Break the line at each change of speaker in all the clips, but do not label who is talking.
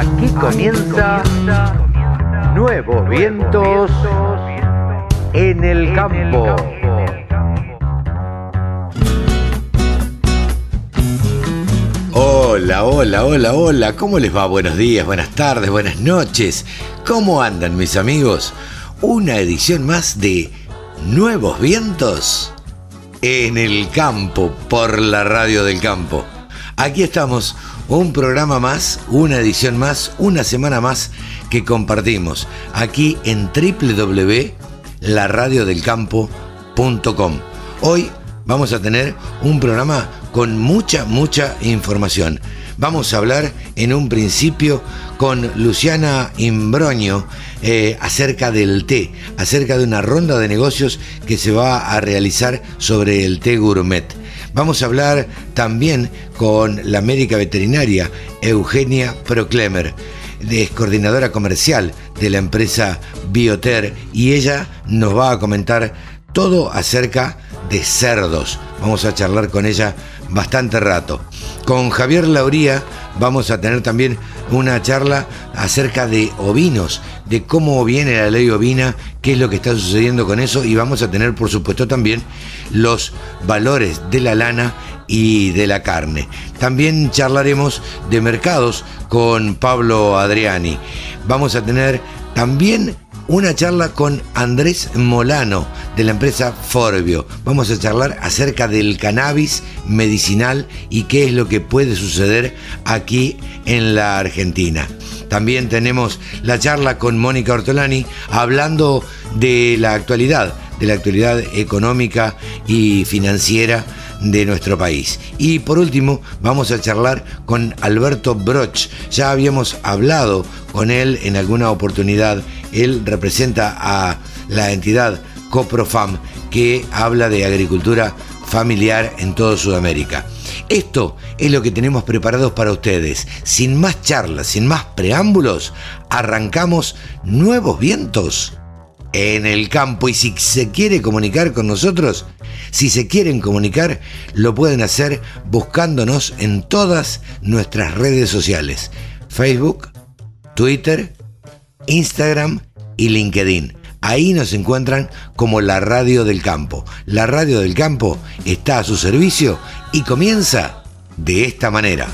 Aquí comienza Nuevos Vientos en el Campo.
Hola, hola, hola, hola, ¿cómo les va? Buenos días, buenas tardes, buenas noches. ¿Cómo andan mis amigos? Una edición más de Nuevos Vientos en el Campo por la Radio del Campo. Aquí estamos, un programa más, una edición más, una semana más que compartimos aquí en www.laradiodelcampo.com. Hoy vamos a tener un programa con mucha, mucha información. Vamos a hablar en un principio con Luciana Imbroño eh, acerca del té, acerca de una ronda de negocios que se va a realizar sobre el té gourmet. Vamos a hablar también con la médica veterinaria Eugenia Proclemer, es coordinadora comercial de la empresa Bioter y ella nos va a comentar todo acerca de cerdos. Vamos a charlar con ella bastante rato. Con Javier Lauría vamos a tener también una charla acerca de ovinos, de cómo viene la ley ovina, qué es lo que está sucediendo con eso y vamos a tener por supuesto también los valores de la lana y de la carne. También charlaremos de mercados con Pablo Adriani. Vamos a tener también una charla con Andrés Molano de la empresa Forbio. Vamos a charlar acerca del cannabis medicinal y qué es lo que puede suceder aquí en la Argentina. También tenemos la charla con Mónica Ortolani hablando de la actualidad, de la actualidad económica y financiera de nuestro país. Y por último, vamos a charlar con Alberto Broch. Ya habíamos hablado con él en alguna oportunidad. Él representa a la entidad Coprofam que habla de agricultura familiar en toda Sudamérica. Esto es lo que tenemos preparados para ustedes. Sin más charlas, sin más preámbulos, arrancamos nuevos vientos en el campo y si se quiere comunicar con nosotros, si se quieren comunicar, lo pueden hacer buscándonos en todas nuestras redes sociales. Facebook, Twitter, Instagram y LinkedIn. Ahí nos encuentran como la radio del campo. La radio del campo está a su servicio y comienza de esta manera.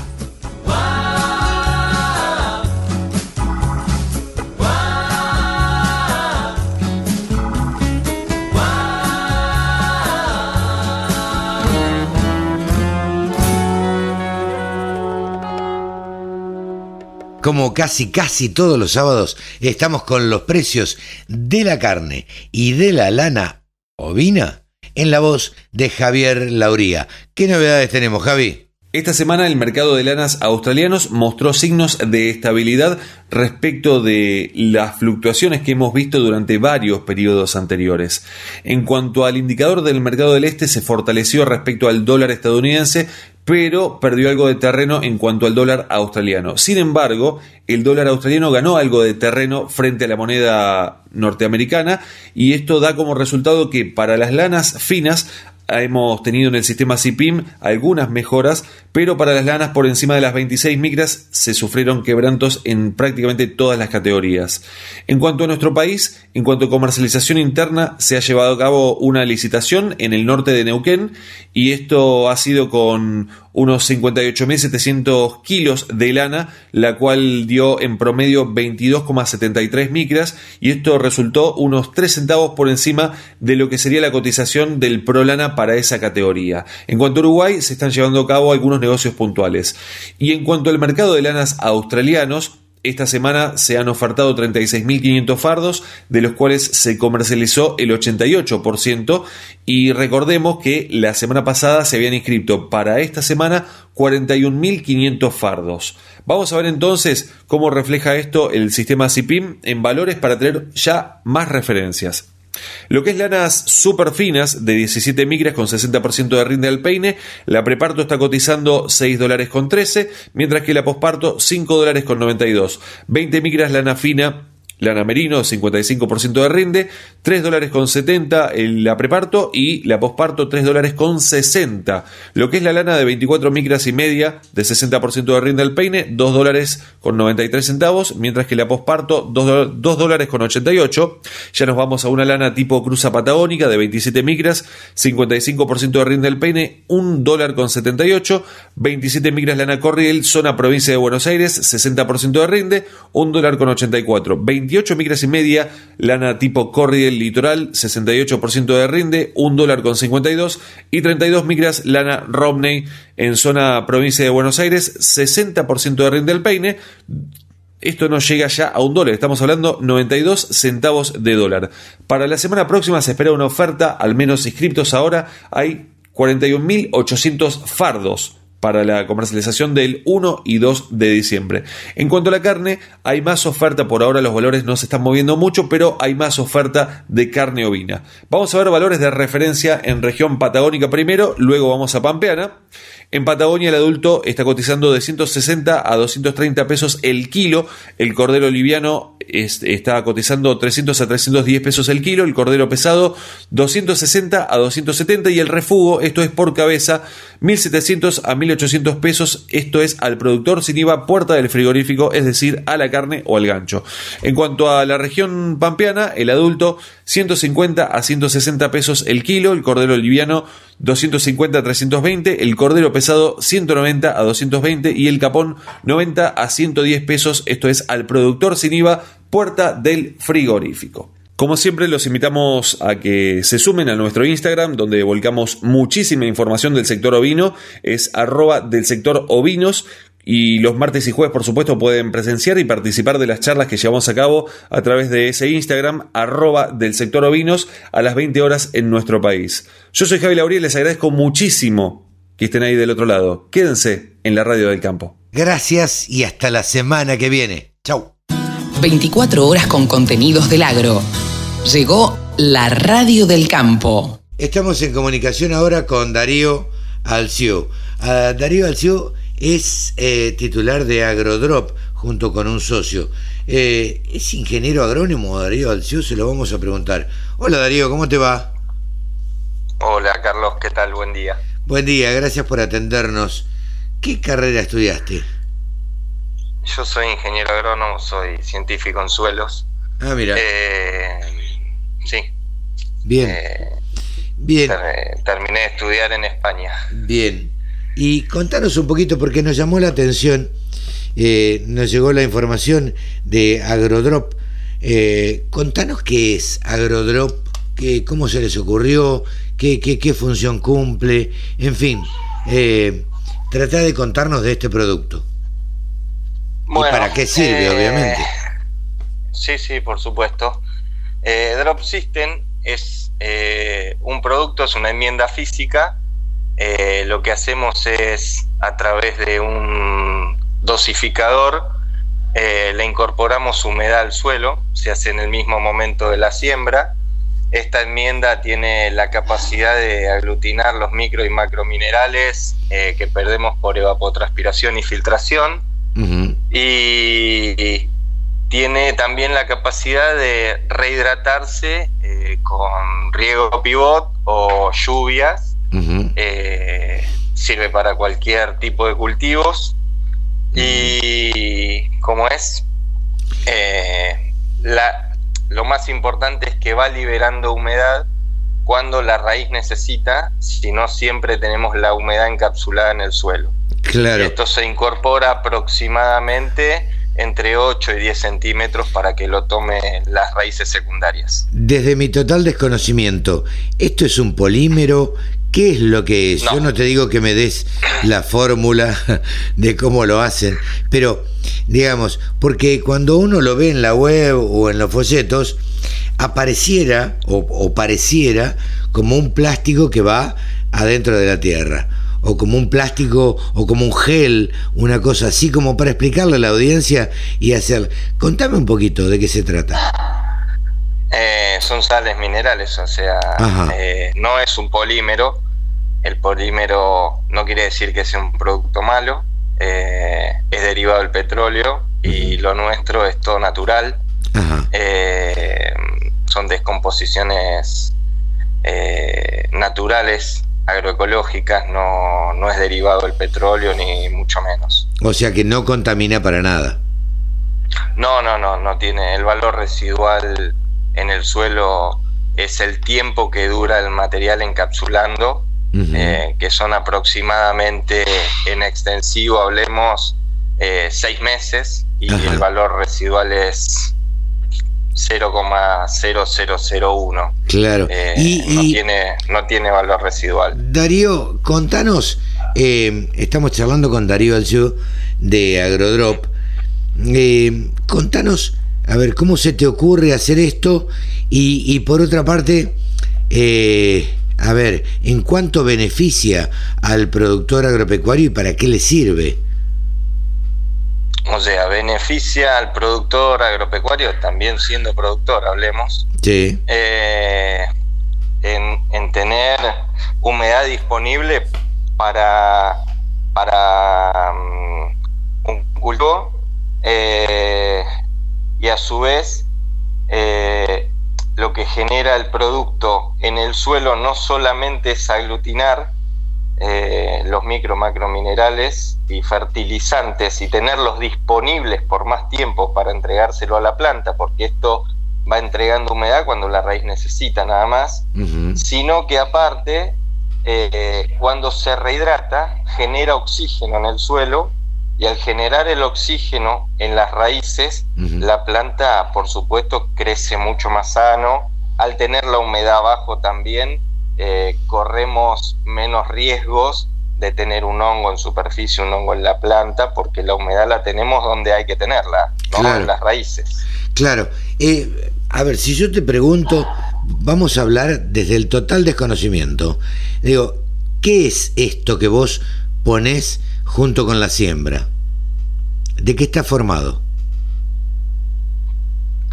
Como casi casi todos los sábados, estamos con los precios de la carne y de la lana ovina en la voz de Javier Lauría. ¿Qué novedades tenemos, Javi?
Esta semana el mercado de lanas australianos mostró signos de estabilidad respecto de las fluctuaciones que hemos visto durante varios periodos anteriores. En cuanto al indicador del mercado del este, se fortaleció respecto al dólar estadounidense, pero perdió algo de terreno en cuanto al dólar australiano. Sin embargo, el dólar australiano ganó algo de terreno frente a la moneda norteamericana y esto da como resultado que para las lanas finas hemos tenido en el sistema CIPIM algunas mejoras, pero para las lanas por encima de las 26 micras se sufrieron quebrantos en prácticamente todas las categorías. En cuanto a nuestro país, en cuanto a comercialización interna, se ha llevado a cabo una licitación en el norte de Neuquén y esto ha sido con unos 58.700 kilos de lana, la cual dio en promedio 22,73 micras y esto resultó unos 3 centavos por encima de lo que sería la cotización del ProLana para esa categoría. En cuanto a Uruguay, se están llevando a cabo algunos negocios puntuales. Y en cuanto al mercado de lanas australianos, esta semana se han ofertado 36.500 fardos, de los cuales se comercializó el 88%, y recordemos que la semana pasada se habían inscrito para esta semana 41.500 fardos. Vamos a ver entonces cómo refleja esto el sistema CIPIM en valores para tener ya más referencias. Lo que es lanas super finas de 17 micras con 60% de rinde al peine, la preparto está cotizando 6 dólares con 13, mientras que la posparto 5 dólares con 92. 20 micras lana fina lana merino 55% de rinde, 3 dólares con 70 la preparto y la posparto 3 dólares con 60. Lo que es la lana de 24 micras y media de 60% de rinde al peine, 2 dólares con 93 centavos, mientras que la posparto 2, dólares con 88. Ya nos vamos a una lana tipo cruza patagónica de 27 micras, 55% de rinde al peine, 1 dólar con 78, 27 micras lana corriel, zona provincia de Buenos Aires, 60% de rinde, 1 dólar con 84, 28 micras y media, lana tipo Corriel Litoral, 68% de rinde, 1 dólar con 52 y 32 micras lana Romney en zona provincia de Buenos Aires, 60% de rinde al peine. Esto no llega ya a un dólar, estamos hablando 92 centavos de dólar. Para la semana próxima se espera una oferta, al menos inscriptos ahora, hay 41.800 fardos para la comercialización del 1 y 2 de diciembre. En cuanto a la carne, hay más oferta, por ahora los valores no se están moviendo mucho, pero hay más oferta de carne ovina. Vamos a ver valores de referencia en región patagónica primero, luego vamos a Pampeana. En Patagonia el adulto está cotizando de 160 a 230 pesos el kilo, el cordero liviano está cotizando 300 a 310 pesos el kilo, el cordero pesado 260 a 270 y el refugo, esto es por cabeza, 1700 a 1800 pesos, esto es al productor sin IVA puerta del frigorífico, es decir, a la carne o al gancho. En cuanto a la región pampeana, el adulto 150 a 160 pesos el kilo, el cordero liviano 250 a 320, el cordero pesado 190 a 220 y el capón 90 a 110 pesos, esto es al productor sin IVA, puerta del frigorífico. Como siempre, los invitamos a que se sumen a nuestro Instagram, donde volcamos muchísima información del sector ovino. Es arroba del sector ovinos. Y los martes y jueves, por supuesto, pueden presenciar y participar de las charlas que llevamos a cabo a través de ese Instagram, arroba del sector ovinos, a las 20 horas en nuestro país. Yo soy Javi Lauriel, les agradezco muchísimo que estén ahí del otro lado. Quédense en la radio del campo.
Gracias y hasta la semana que viene. Chau.
24 horas con contenidos del agro. Llegó la radio del campo.
Estamos en comunicación ahora con Darío Alcio. Ah, Darío Alcio es eh, titular de Agrodrop junto con un socio. Eh, ¿Es ingeniero agrónomo Darío Alcio? Se lo vamos a preguntar. Hola Darío, ¿cómo te va?
Hola Carlos, ¿qué tal? Buen día.
Buen día, gracias por atendernos. ¿Qué carrera estudiaste?
Yo soy ingeniero agrónomo, soy científico en suelos.
Ah, mira.
Eh, sí.
Bien. Bien.
terminé de estudiar en España.
Bien. Y contanos un poquito, porque nos llamó la atención, eh, nos llegó la información de Agrodrop. Eh, contanos qué es Agrodrop, qué, cómo se les ocurrió, qué, qué, qué función cumple, en fin, eh, trata de contarnos de este producto. ¿Y para qué sirve,
eh,
obviamente?
Sí, sí, por supuesto. Drop System es un producto, es una enmienda física eh, lo que hacemos es a través de un dosificador eh, le incorporamos humedad al suelo, se hace en el mismo momento de la siembra. Esta enmienda tiene la capacidad de aglutinar los micro y macrominerales eh, que perdemos por evapotranspiración y filtración. Y tiene también la capacidad de rehidratarse con riego pivot o lluvias. Eh, sirve para cualquier tipo de cultivos. Y como es, eh, la, lo más importante es que va liberando humedad cuando la raíz necesita, si no siempre tenemos la humedad encapsulada en el suelo.
Claro.
Esto se incorpora aproximadamente entre 8 y 10 centímetros para que lo tome las raíces secundarias.
Desde mi total desconocimiento, ¿esto es un polímero? ¿Qué es lo que es? Yo no te digo que me des la fórmula de cómo lo hacen, pero digamos, porque cuando uno lo ve en la web o en los folletos, apareciera o, o pareciera como un plástico que va adentro de la tierra o como un plástico o como un gel, una cosa así como para explicarle a la audiencia y hacer. Contame un poquito de qué se trata.
Eh, son sales minerales, o sea, eh, no es un polímero. El polímero no quiere decir que sea un producto malo, eh, es derivado del petróleo y lo nuestro es todo natural. eh, son descomposiciones eh, naturales, agroecológicas, no, no es derivado del petróleo ni mucho menos.
O sea que no contamina para nada.
No, no, no, no tiene el valor residual en el suelo es el tiempo que dura el material encapsulando, eh, que son aproximadamente en extensivo, hablemos, eh, seis meses, y el valor residual es 0,0001.
Claro.
Eh, y, no, tiene, no tiene valor residual.
Darío, contanos, estamos charlando con Darío Alcio de Agrodrop. contanos a ver, ¿cómo se te ocurre hacer esto? Y, por otra parte, eh, a ver, ¿en cuánto beneficia al productor agropecuario y para qué le sirve?
O sea, beneficia al productor agropecuario, también siendo productor, hablemos.
Sí.
Eh, en, tener humedad disponible para, para mm, un cultivo. Eh, y a su vez eh, lo que genera el producto en el suelo no solamente es aglutinar eh, los micro macro minerales y fertilizantes y tenerlos disponibles por más tiempo para entregárselo a la planta, porque esto va entregando humedad cuando la raíz necesita nada más, sino que aparte, eh, cuando se rehidrata, genera oxígeno en el suelo y al generar el oxígeno en las raíces, la planta, por supuesto, crece mucho más sano. Al tener la humedad abajo también, eh, corremos menos riesgos de tener un hongo en superficie, un hongo en la planta, porque la humedad la tenemos donde hay que tenerla, ¿no? en las raíces.
Claro. Eh, a ver, si yo te pregunto, vamos a hablar desde el total desconocimiento. Digo, ¿qué es esto que vos ponés junto con la siembra. ¿De qué está formado?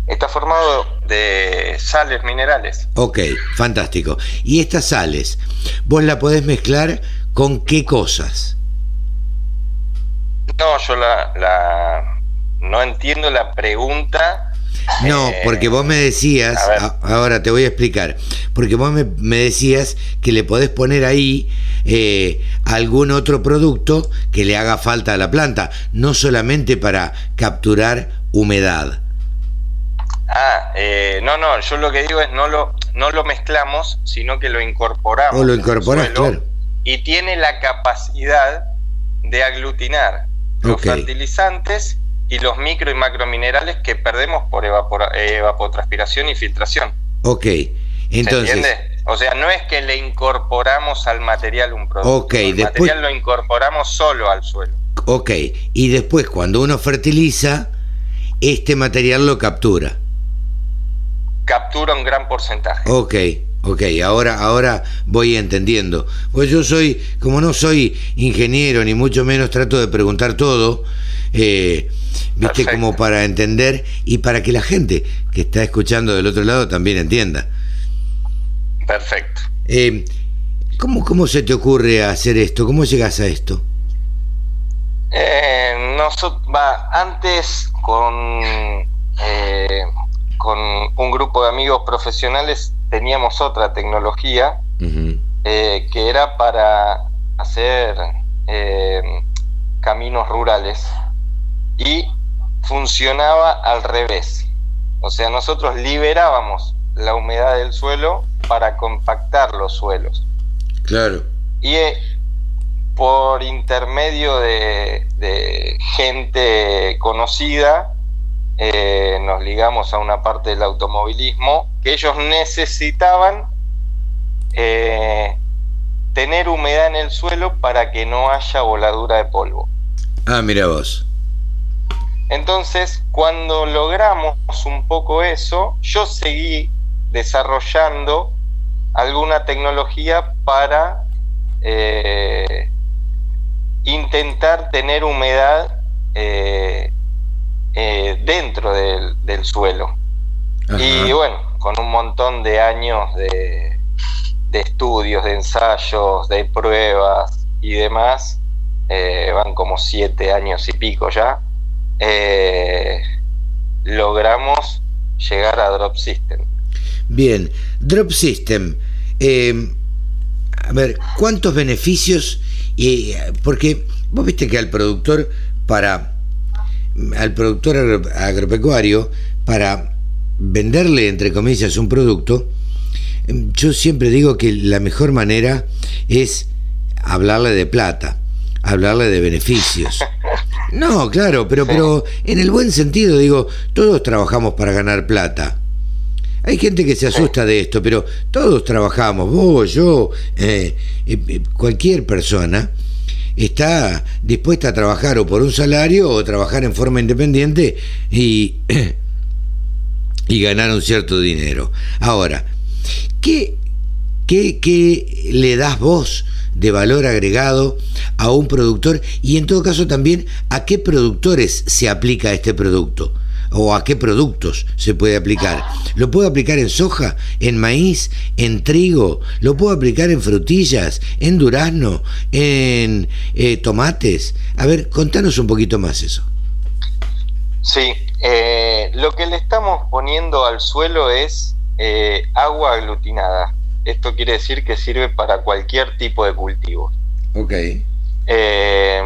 Está formado de sales minerales.
Ok, fantástico. ¿Y estas sales, vos la podés mezclar con qué cosas?
No, yo la, no entiendo la pregunta.
No, eh, porque vos me decías, ahora te voy a explicar, porque vos me, me decías que le podés poner ahí eh, algún otro producto que le haga falta a la planta, no solamente para capturar humedad.
Ah, eh, no, no, yo lo que digo es no lo, no lo mezclamos, sino que lo incorporamos.
O lo claro.
Y tiene la capacidad de aglutinar los fertilizantes y los micro y macrominerales que perdemos por evapotranspiración y filtración.
Ok, entonces...
O sea, no es que le incorporamos al material un producto.
Ok,
el material lo incorporamos solo al suelo.
Ok, y después cuando uno fertiliza, este material lo captura.
Captura un gran porcentaje.
Ok, ok, ahora, ahora voy entendiendo. Pues yo soy, como no soy ingeniero, ni mucho menos trato de preguntar todo, eh, viste, como para entender y para que la gente que está escuchando del otro lado también entienda.
Perfecto.
Eh, ¿cómo, ¿Cómo se te ocurre hacer esto? ¿Cómo llegas a esto?
Eh, va, antes con, eh, con un grupo de amigos profesionales teníamos otra tecnología eh, que era para hacer caminos rurales y funcionaba al revés. O sea, nosotros liberábamos la humedad del suelo para compactar los suelos.
Claro.
Y eh, por intermedio de, gente conocida, eh, nos ligamos a una parte del automovilismo que ellos necesitaban eh, tener humedad en el suelo para que no haya voladura de polvo.
Ah, mira vos.
Entonces, cuando logramos un poco eso, yo seguí desarrollando alguna tecnología para eh, intentar tener humedad eh, eh, dentro del, suelo. Y bueno, con un montón de años de, de estudios, de ensayos, de pruebas y demás, van como siete años y pico ya, logramos llegar a Drop System.
Bien, Drop System. Eh, a ver, ¿cuántos beneficios? Porque vos viste que al productor, para al productor agropecuario, para venderle, entre comillas, un producto, yo siempre digo que la mejor manera es hablarle de plata, hablarle de beneficios. No, claro, pero, pero en el buen sentido digo, todos trabajamos para ganar plata. Hay gente que se asusta de esto, pero todos trabajamos, vos, yo, eh, eh, cualquier persona está dispuesta a trabajar o por un salario o trabajar en forma independiente y, y ganar un cierto dinero. Ahora, ¿qué, qué, qué le das vos de valor agregado a un productor y en todo caso también a qué productores se aplica este producto o a qué productos se puede aplicar. Lo puedo aplicar en soja, en maíz, en trigo, lo puedo aplicar en frutillas, en durazno, en eh, tomates. A ver, contanos un poquito más eso.
Sí, eh, lo que le estamos poniendo al suelo es eh, agua aglutinada. Esto quiere decir que sirve para cualquier tipo de cultivo.
Ok.
Eh,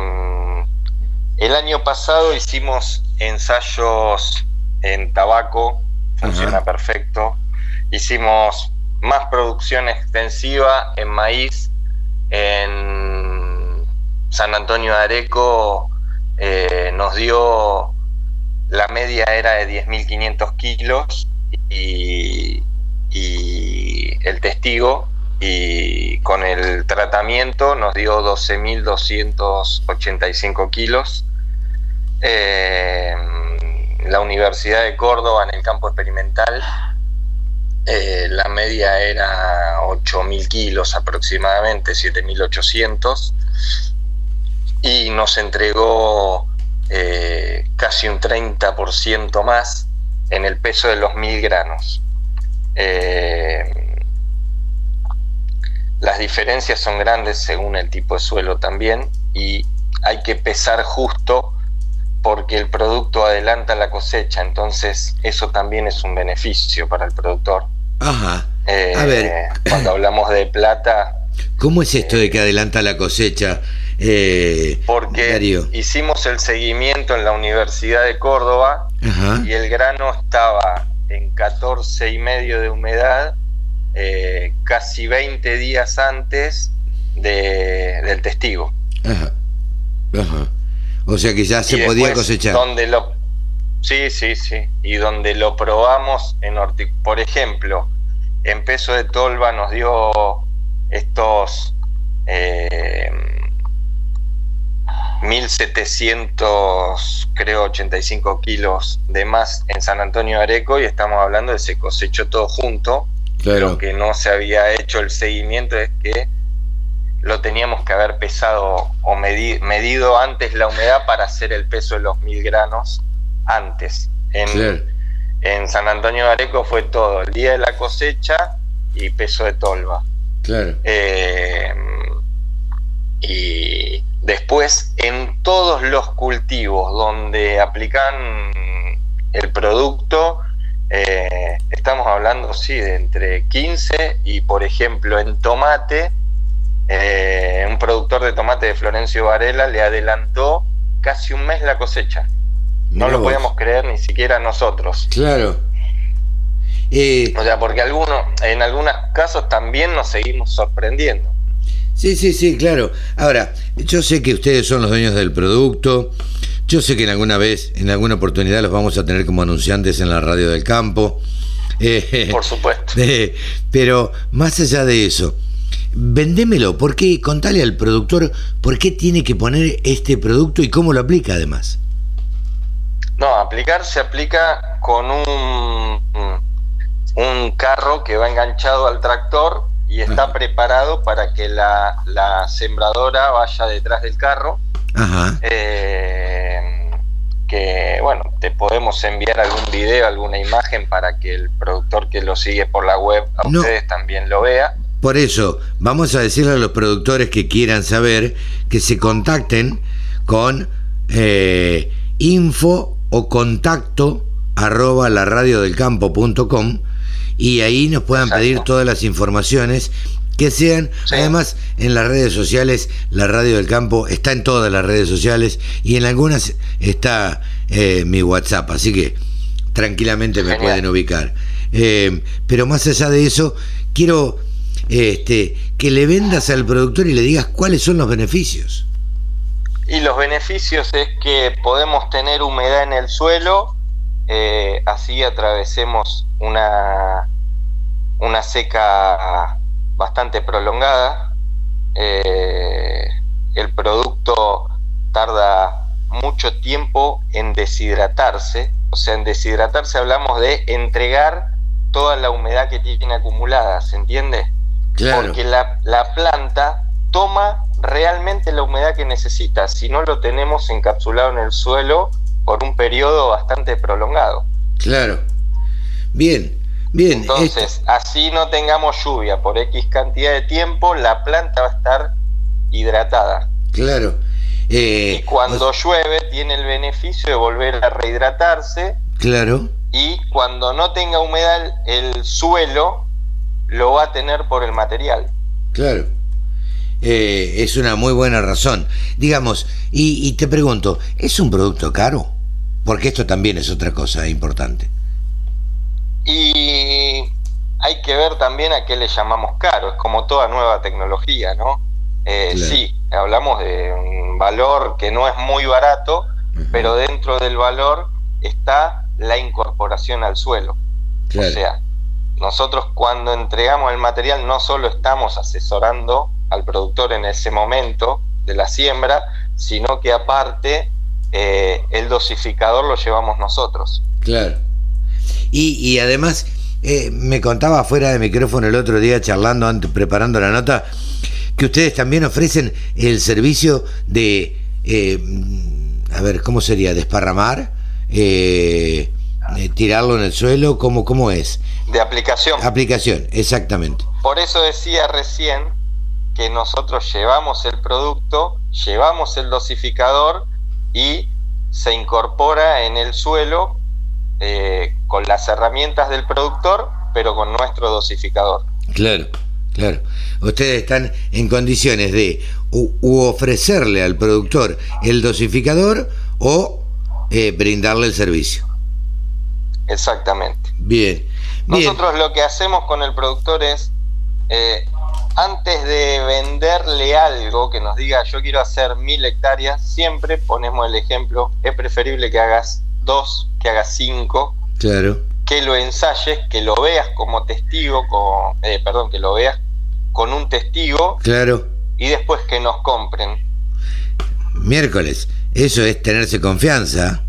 el año pasado hicimos ensayos en tabaco, funciona perfecto. Hicimos más producción extensiva en maíz. En San Antonio de Areco eh, nos dio, la media era de 10.500 kilos y, el testigo y con el tratamiento nos dio 12.285 kilos. Eh, la Universidad de Córdoba en el campo experimental eh, la media era 8.000 kilos aproximadamente, 7.800 y nos entregó eh, casi un 30% más en el peso de los 1.000 granos. Las diferencias son grandes según el tipo de suelo también y hay que pesar justo porque el producto adelanta la cosecha, entonces eso también es un beneficio para el productor.
Ajá.
Eh,
A ver.
Cuando hablamos de plata,
¿Cómo es esto de que adelanta la cosecha? Eh,
porque
Darío?
hicimos el seguimiento en la Universidad de Córdoba
Ajá.
y el grano estaba en 14 y medio de humedad eh, casi 20 días antes de- del testigo.
Ajá. Ajá. O sea que ya se podía cosechar.
Donde lo, sí, sí, sí. Y donde lo probamos en por ejemplo, en peso de tolva nos dio estos eh, 1700, creo, 85 kilos de más en San Antonio de Areco y estamos hablando de se cosechó todo junto.
Claro.
Lo que no se había hecho el seguimiento es que lo teníamos que haber pesado o medi- medido antes la humedad para hacer el peso de los mil granos antes. En, San Antonio de Areco fue todo, el día de la cosecha y peso de tolva.
Claro.
Eh, y después en todos los cultivos donde aplican el producto, eh, estamos hablando, sí, de entre 15 y, por ejemplo, en tomate, eh, un productor de tomate de Florencio Varela le adelantó casi un mes la cosecha. No
Mirá
lo
vos.
podíamos creer ni siquiera nosotros.
Claro. Eh,
O sea, porque algunos, en algunos casos también nos seguimos sorprendiendo.
Sí, sí, sí, claro. Ahora, yo sé que ustedes son los dueños del producto. Yo sé que en alguna vez, en alguna oportunidad, los vamos a tener como anunciantes en la radio del campo. Eh,
Por supuesto.
eh, pero más allá de eso, vendémelo. ¿Por qué? Contale al productor por qué tiene que poner este producto y cómo lo aplica además.
No, aplicar se aplica con un, un carro que va enganchado al tractor y está
Ajá.
preparado para que la, la sembradora vaya detrás del carro.
Ajá.
Eh, que bueno, te podemos enviar algún video, alguna imagen para que el productor que lo sigue por la web a
No.
ustedes también lo vea.
Por eso, vamos a decirle a los productores que quieran saber que se contacten con eh, info o contacto arroba laradiodelcampo.com y ahí nos puedan pedir todas las informaciones que sean, además en las redes sociales, la Radio del Campo está en todas las redes sociales y en algunas está eh, mi WhatsApp, así que tranquilamente me pueden ubicar. Eh, pero más allá de eso, quiero este, que le vendas al productor y le digas cuáles son los beneficios.
Y los beneficios es que podemos tener humedad en el suelo, eh, así atravesemos una, una seca bastante prolongada. Eh, el producto tarda mucho tiempo en deshidratarse, o sea, en deshidratarse hablamos de entregar toda la humedad que tiene acumulada, ¿se entiende? Porque la, la planta toma realmente la humedad que necesita, si no lo tenemos encapsulado en el suelo por un periodo bastante prolongado.
Claro. Bien, bien.
Entonces, así no tengamos lluvia por X cantidad de tiempo, la planta va a estar hidratada.
Claro.
Eh, y cuando llueve tiene el beneficio de volver a rehidratarse.
Claro.
Y cuando no tenga humedad el suelo, lo va a tener por el material.
Claro. Eh, es una muy buena razón. Digamos, y, te pregunto, ¿es un producto caro? Porque esto también es otra cosa importante.
Y hay que ver también a qué le llamamos caro, es como toda nueva tecnología, ¿no? Eh, Sí, hablamos de un valor que no es muy barato, pero dentro del valor está la incorporación al suelo. O sea, nosotros cuando entregamos el material no solo estamos asesorando al productor en ese momento de la siembra, sino que aparte eh, el dosificador lo llevamos nosotros.
Claro. Y, además, eh, me contaba fuera de micrófono el otro día, charlando, antes, preparando la nota, que ustedes también ofrecen el servicio de, eh, a ver, ¿cómo sería? ¿Desparramar? ¿Tirarlo en el suelo? ¿Cómo, ¿Cómo es?
De aplicación.
Aplicación, exactamente.
Por eso decía recién que nosotros llevamos el producto, llevamos el dosificador y se incorpora en el suelo eh, con las herramientas del productor, pero con nuestro dosificador.
Claro, claro. Ustedes están en condiciones de u, ofrecerle al productor el dosificador o eh, brindarle el servicio.
Exactamente.
Bien.
Nosotros lo que hacemos con el productor es eh, antes de venderle algo que nos diga yo quiero hacer mil hectáreas, siempre ponemos el ejemplo, es preferible que hagas dos, que hagas cinco.
Claro.
Que lo ensayes, que lo veas como testigo, con, eh, perdón, que lo veas con un testigo.
Claro.
Y después que nos compren.
Miércoles, eso es tenerse confianza.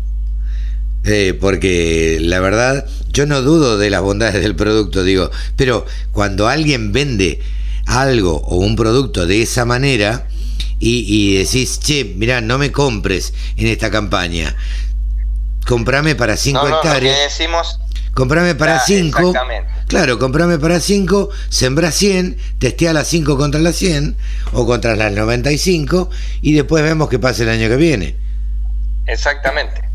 Eh, porque la verdad, yo no dudo de las bondades del producto, digo, pero cuando alguien vende algo o un producto de esa manera y, decís, che, mirá, no me compres en esta campaña, comprame para 5 hectáreas.
decimos,
comprame para 5. Claro, comprame para 5, sembrá 100, testea las 5 contra las 100 o contra las 95 y después vemos qué pasa el año que viene.
Exactamente.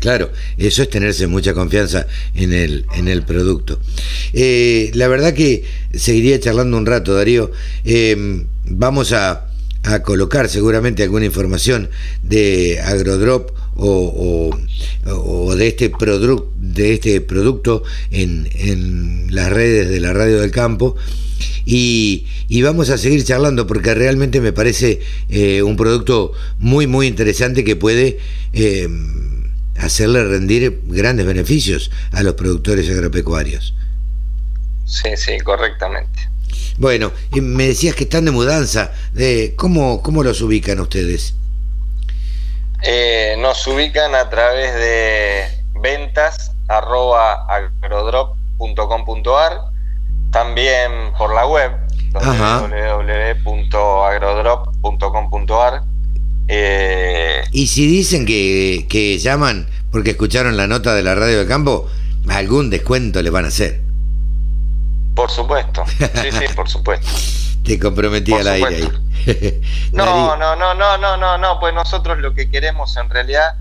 Claro, eso es tenerse mucha confianza en el, en el producto. Eh, la verdad que seguiría charlando un rato, Darío. Em, vamos a, colocar seguramente alguna información de Agrodrop o, de, este de este producto en, las redes de la radio del campo. Y, vamos a seguir charlando porque realmente me parece eh, un producto muy, muy interesante que puede em, hacerle rendir grandes beneficios a los productores agropecuarios.
Sí, sí, correctamente.
Bueno, y me decías que están de mudanza. De, ¿cómo, ¿Cómo los ubican ustedes?
Eh, nos ubican a través de ventas arroba agrodrop.com.ar, también por la web www.agrodrop.com.ar
eh, y si dicen que, que, llaman porque escucharon la nota de la radio de campo, algún descuento le van a hacer.
Por supuesto, sí, sí, por supuesto.
Te comprometí al aire
ahí. no, no, no, no, no, no, no, pues nosotros lo que queremos en realidad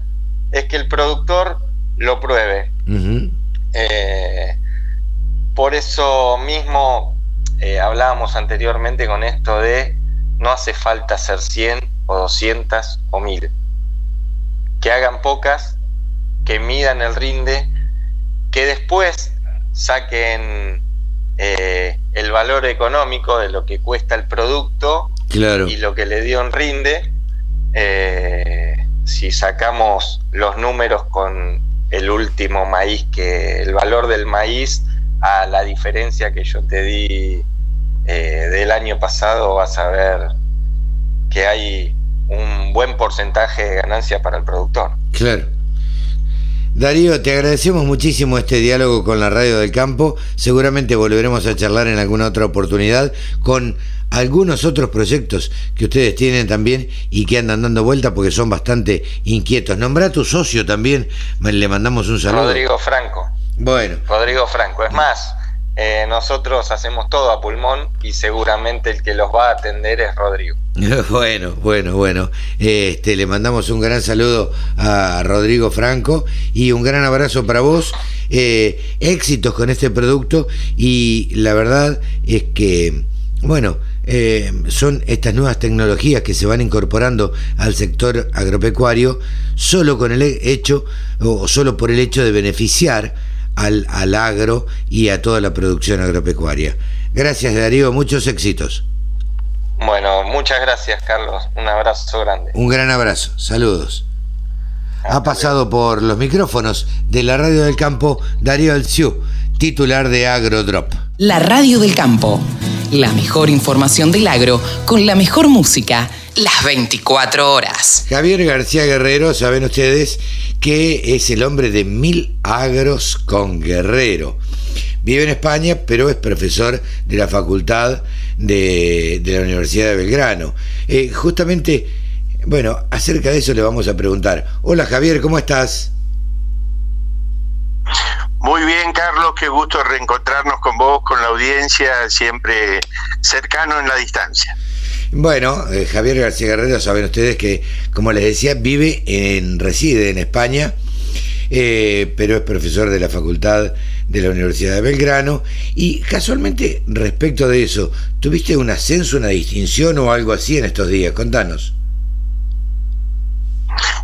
es que el productor lo pruebe. Eh, por eso mismo eh, hablábamos anteriormente con esto de no hace falta ser 100 o 200 o 1000. Que hagan pocas, que midan el rinde, que después saquen eh, el valor económico de lo que cuesta el producto y lo que le dio en rinde. si sacamos los números con el último maíz, que el valor del maíz a la diferencia que yo te di eh, del año pasado, vas a ver que hay un buen porcentaje de ganancia para el productor.
Claro. Darío, te agradecemos muchísimo este diálogo con la Radio del Campo. Seguramente volveremos a charlar en alguna otra oportunidad con algunos otros proyectos que ustedes tienen también y que andan dando vuelta porque son bastante inquietos. Nombra a tu socio también, le mandamos un saludo.
Rodrigo Franco.
Bueno.
Rodrigo Franco. Es más, eh, nosotros hacemos todo a pulmón y seguramente el que los va a atender es Rodrigo.
Bueno, bueno, bueno. Este, le mandamos un gran saludo a Rodrigo Franco y un gran abrazo para vos. Eh, éxitos con este producto y la verdad es que, bueno, eh, son estas nuevas tecnologías que se van incorporando al sector agropecuario solo con el hecho o solo por el hecho de beneficiar al, al agro y a toda la producción agropecuaria. Gracias Darío, muchos éxitos.
Bueno, muchas gracias Carlos, un abrazo grande.
Un gran abrazo, saludos. ha pasado por los micrófonos de la Radio del Campo Darío Alciu, titular de AgroDrop.
La Radio del Campo la mejor información del agro con la mejor música las 24 horas.
Javier García Guerrero, saben ustedes que es el hombre de mil agros con Guerrero. Vive en España, pero es profesor de la Facultad de, la Universidad de Belgrano. Eh, justamente, bueno, acerca de eso le vamos a preguntar. Hola Javier, ¿cómo estás?
Muy bien, Carlos, qué gusto reencontrarnos con vos, con la audiencia, siempre cercano en la distancia.
Bueno, eh, Javier García Guerrero, saben ustedes que, como les decía, vive en, reside en España, eh, pero es profesor de la Facultad de la Universidad de Belgrano. Y casualmente, respecto de eso, ¿tuviste un ascenso, una distinción o algo así en estos días? Contanos.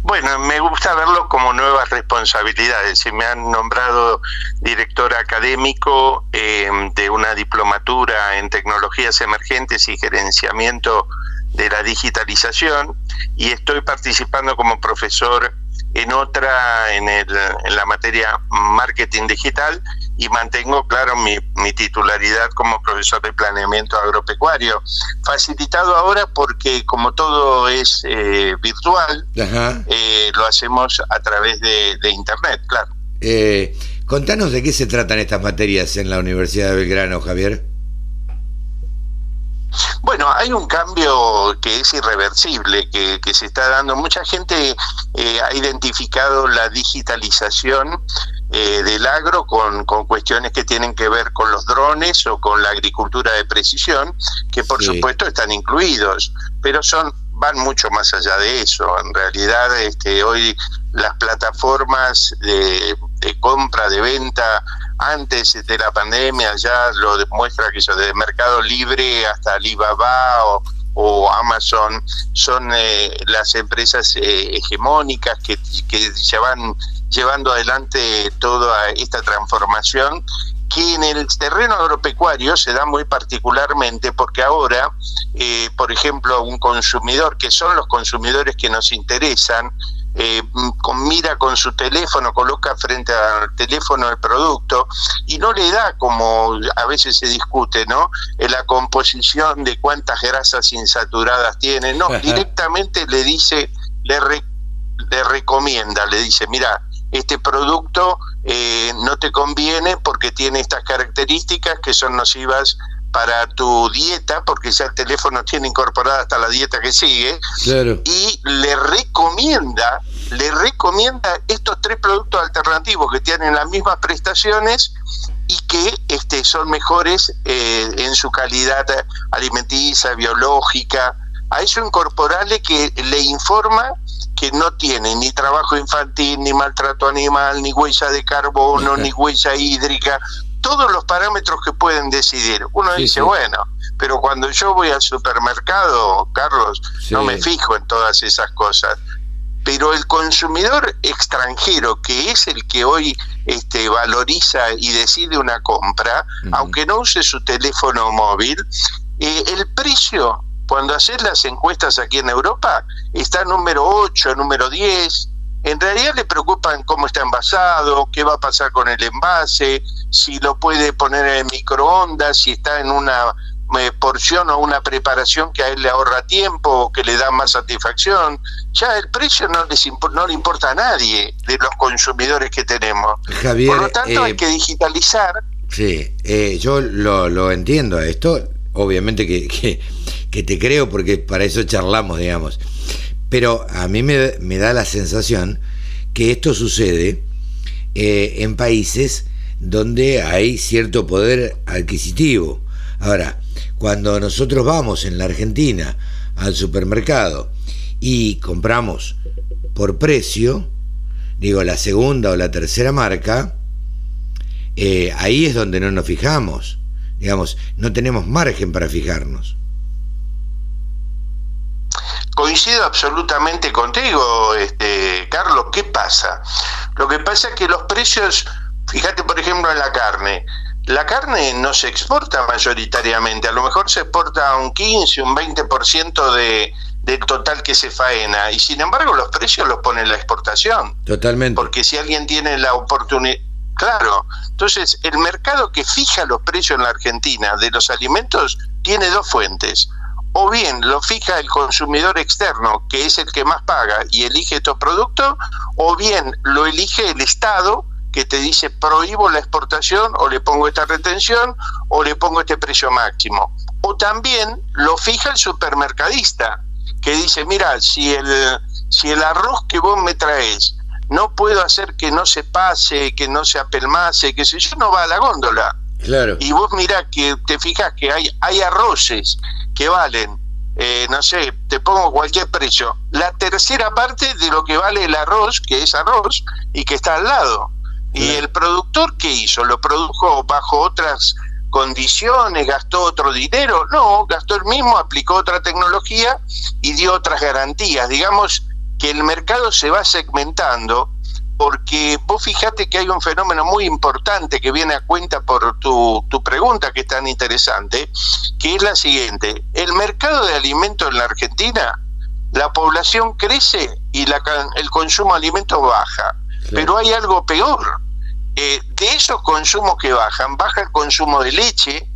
Bueno, me gusta verlo como nuevas responsabilidades. Me han nombrado director académico em, de una diplomatura en tecnologías emergentes y gerenciamiento de la digitalización y estoy participando como profesor en otra en, el, en la materia marketing digital y mantengo, claro, mi, mi, titularidad como profesor de planeamiento agropecuario. Facilitado ahora porque como todo es eh, virtual, eh, lo hacemos a través de, de Internet, claro.
Eh, contanos de qué se tratan estas materias en la Universidad de Belgrano, Javier.
Bueno, hay un cambio que es irreversible, que, que se está dando. Mucha gente eh, ha identificado la digitalización eh, del agro con, con, cuestiones que tienen que ver con los drones o con la agricultura de precisión, que por supuesto están incluidos, pero son van mucho más allá de eso. En realidad, este, hoy las plataformas de, de compra, de venta, antes de la pandemia ya lo demuestra que eso de Mercado Libre hasta Alibaba o, Amazon son eh, las empresas eh, hegemónicas que, que llevan llevando adelante toda esta transformación que en el terreno agropecuario se da muy particularmente porque ahora, eh, por ejemplo, un consumidor, que son los consumidores que nos interesan, eh, con mira con su teléfono, coloca frente al teléfono el producto y no le da como a veces se discute, ¿no? En la composición de cuántas grasas insaturadas tiene, no, directamente le dice, le, le recomienda, le dice, mira, este producto eh, no te conviene porque tiene estas características que son nocivas para tu dieta, porque ya el teléfono tiene incorporada hasta la dieta que sigue, y le recomienda, le recomienda estos tres productos alternativos que tienen las mismas prestaciones y que este, son mejores eh, en su calidad alimenticia, biológica, a eso incorporarle que le informa que no tiene ni trabajo infantil, ni maltrato animal, ni huella de carbono, ni huella hídrica, todos los parámetros que pueden decidir. Uno dice, bueno, pero cuando yo voy al supermercado, Carlos, no me fijo en todas esas cosas. Pero el consumidor extranjero, que es el que hoy este, valoriza y decide una compra, aunque no use su teléfono móvil, eh, el precio, cuando haces las encuestas aquí en Europa, está número 8, número 10. En realidad le preocupan cómo está envasado, qué va a pasar con el envase, si lo puede poner en microondas, si está en una eh, porción o una preparación que a él le ahorra tiempo o que le da más satisfacción. Ya el precio no, les no le importa a nadie de los consumidores que tenemos.
Javier,
Por lo tanto, hay
eh,
que digitalizar.
Sí, eh, yo lo, lo entiendo a esto, obviamente que, que, que, te creo porque para eso charlamos, digamos. Pero a mí me, da la sensación que esto sucede eh, en países donde hay cierto poder adquisitivo. Ahora, cuando nosotros vamos en la Argentina al supermercado y compramos por precio, digo la segunda o la tercera marca, eh, ahí es donde no nos fijamos. Digamos, no tenemos margen para fijarnos.
Coincido absolutamente contigo, este, Carlos. ¿Qué pasa? Lo que pasa es que los precios, fíjate por ejemplo en la carne, la carne no se exporta mayoritariamente, a lo mejor se exporta un 15, un 20% de, del total que se faena, y sin embargo los precios los pone la exportación.
Totalmente.
Porque si alguien tiene la oportunidad, claro, entonces el mercado que fija los precios en la Argentina de los alimentos tiene dos fuentes. O bien lo fija el consumidor externo, que es el que más paga y elige estos productos, o bien lo elige el Estado, que te dice prohíbo la exportación o le pongo esta retención o le pongo este precio máximo. O también lo fija el supermercadista, que dice, mira, si el, si el arroz que vos me traes no puedo hacer que no se pase, que no se apelmase, que si yo no va a la góndola.
Claro.
Y vos mirá que te fijas que hay, hay arroces que valen, eh, no sé, te pongo cualquier precio, la tercera parte de lo que vale el arroz, que es arroz, y que está al lado. Y el productor, ¿qué hizo? ¿Lo produjo bajo otras condiciones? ¿Gastó otro dinero? No, gastó el mismo, aplicó otra tecnología y dio otras garantías. Digamos que el mercado se va segmentando porque vos fíjate que hay un fenómeno muy importante que viene a cuenta por tu, tu pregunta, que es tan interesante, que es la siguiente. El mercado de alimentos en la Argentina, la población crece y la, el consumo de alimentos baja. Pero hay algo peor. Eh, de esos consumos que bajan, baja el consumo de leche,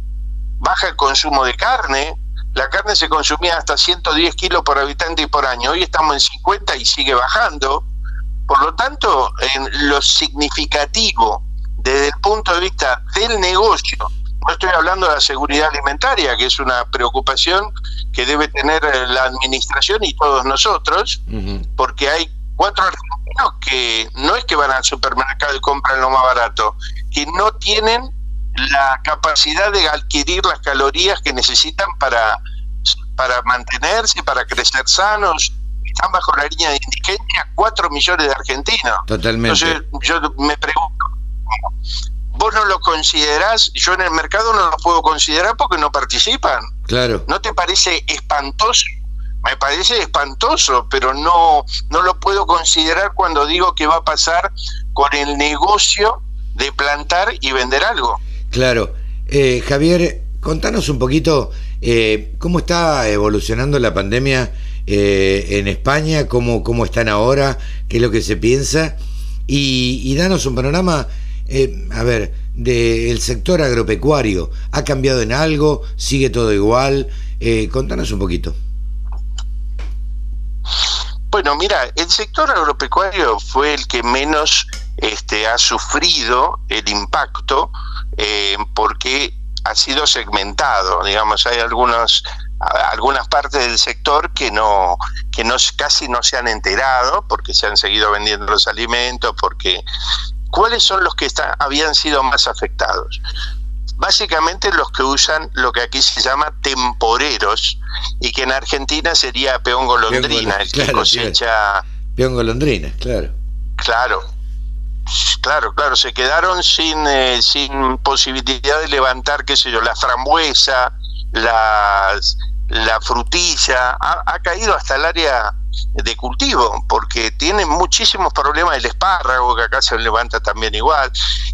baja el consumo de carne. La carne se consumía hasta 110 kilos por habitante y por año. Hoy estamos en 50 y sigue bajando. Por lo tanto, en lo significativo desde el punto de vista del negocio, no estoy hablando de la seguridad alimentaria, que es una preocupación que debe tener la administración y todos nosotros, uh -huh. porque hay cuatro argentinos que no es que van al supermercado y compran lo más barato, que no tienen la capacidad de adquirir las calorías que necesitan para, para mantenerse, para crecer sanos. Están bajo la línea de indigencia cuatro millones de argentinos.
Totalmente.
Entonces yo me pregunto, vos no lo considerás, yo en el mercado no lo puedo considerar porque no participan.
Claro.
¿No te parece espantoso? me parece espantoso, pero no, no lo puedo considerar cuando digo que va a pasar con el negocio de plantar y vender algo.
Claro. Eh, Javier, contanos un poquito eh, cómo está evolucionando la pandemia eh, en España, cómo, cómo están ahora, qué es lo que se piensa, y, danos un panorama, a ver, del sector agropecuario. ¿Ha cambiado en algo? ¿Sigue todo igual? contanos un poquito.
Bueno, mira, el sector agropecuario fue el que menos este, ha sufrido el impacto eh, porque ha sido segmentado. Digamos, hay algunos algunas partes del sector que no que no casi no se han enterado porque se han seguido vendiendo los alimentos porque cuáles son los que están, habían sido más afectados básicamente los que usan lo que aquí se llama temporeros y que en Argentina sería peón golondrina, el que cosecha...
Peón golondrina, claro.
Claro, claro, claro, se quedaron sin, eh, sin posibilidad de levantar, qué sé yo, la frambuesa, las, la frutilla, ha, caído hasta el área de cultivo, porque tienen muchísimos problemas, el espárrago, que acá se levanta también igual,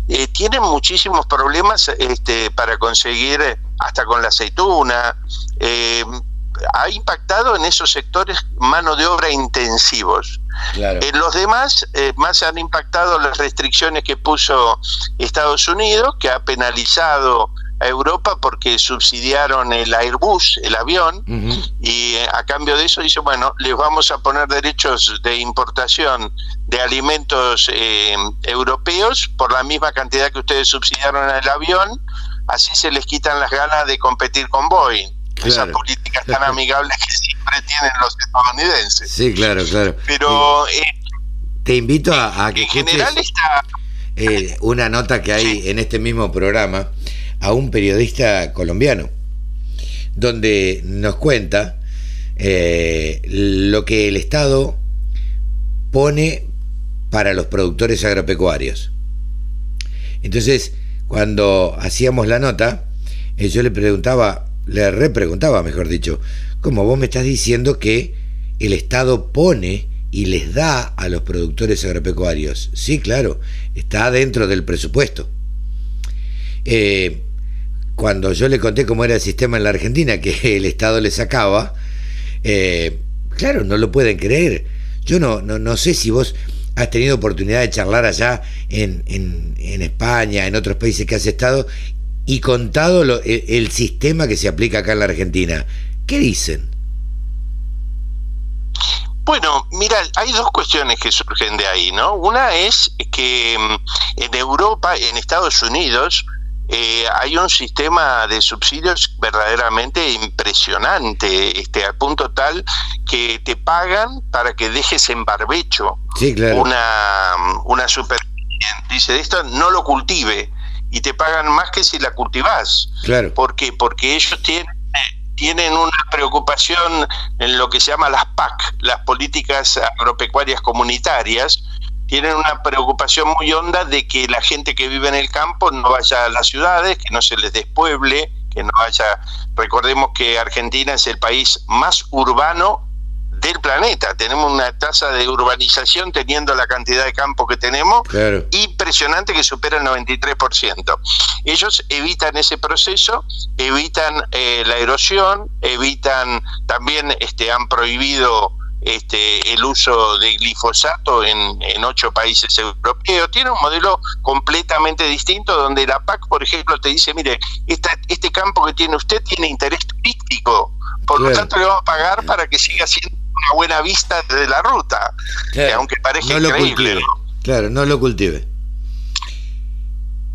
eh, tienen muchísimos problemas este, para conseguir hasta con la aceituna. Eh, ha impactado en esos sectores mano de obra intensivos. En los demás, eh, más han impactado las restricciones que puso Estados Unidos, que ha penalizado a Europa porque subsidiaron el Airbus, el avión, y eh, a cambio de eso dice, bueno, les vamos a poner derechos de importación de alimentos eh, europeos por la misma cantidad que ustedes subsidiaron el avión, así se les quitan las ganas de competir con Boeing. Esas políticas tan amigables que siempre tienen los estadounidenses.
Sí, claro, claro.
Pero... Eh,
te invito a, que...
En general está...
una nota que hay en este mismo programa a un periodista colombiano, donde nos cuenta eh, lo que el Estado pone para los productores agropecuarios. Entonces, cuando hacíamos la nota, eh, yo le preguntaba, le repreguntaba, mejor dicho, ¿cómo vos me estás diciendo que el Estado pone y les da a los productores agropecuarios? Sí, claro, está dentro del presupuesto. Eh, cuando yo le conté cómo era el sistema en la Argentina, que el Estado le sacaba, eh, claro, no lo pueden creer. Yo no, no, sé si vos has tenido oportunidad de charlar allá en, en, España, en otros países que has estado, y contado lo, el, sistema que se aplica acá en la Argentina. ¿Qué dicen?
Bueno, mira, hay dos cuestiones que surgen de ahí, ¿no? Una es que mm, en Europa, en Estados Unidos, eh, hay un sistema de subsidios verdaderamente impresionante, este, al punto tal que te pagan para que dejes en barbecho una, una super... Dice, esto no lo cultive y te pagan más que si la cultivas.
Claro.
¿Por qué? Porque ellos tienen tienen una preocupación en lo que se llama las PAC, las políticas agropecuarias comunitarias, tienen una preocupación muy honda de que la gente que vive en el campo no vaya a las ciudades, que no se les despueble, que no vaya... Recordemos que Argentina es el país más urbano del planeta. Tenemos una tasa de urbanización teniendo la cantidad de campo que tenemos impresionante que supera el 93%. Ellos evitan ese proceso, evitan eh, la erosión, evitan también este han prohibido este, el uso de glifosato en, en ocho países europeos. Tiene un modelo completamente distinto donde la PAC, por ejemplo, te dice, mire, este campo que tiene usted tiene interés turístico, por lo tanto le vamos a pagar para que siga siendo una buena vista de la ruta, aunque parezca increíble.
Claro, no lo cultive.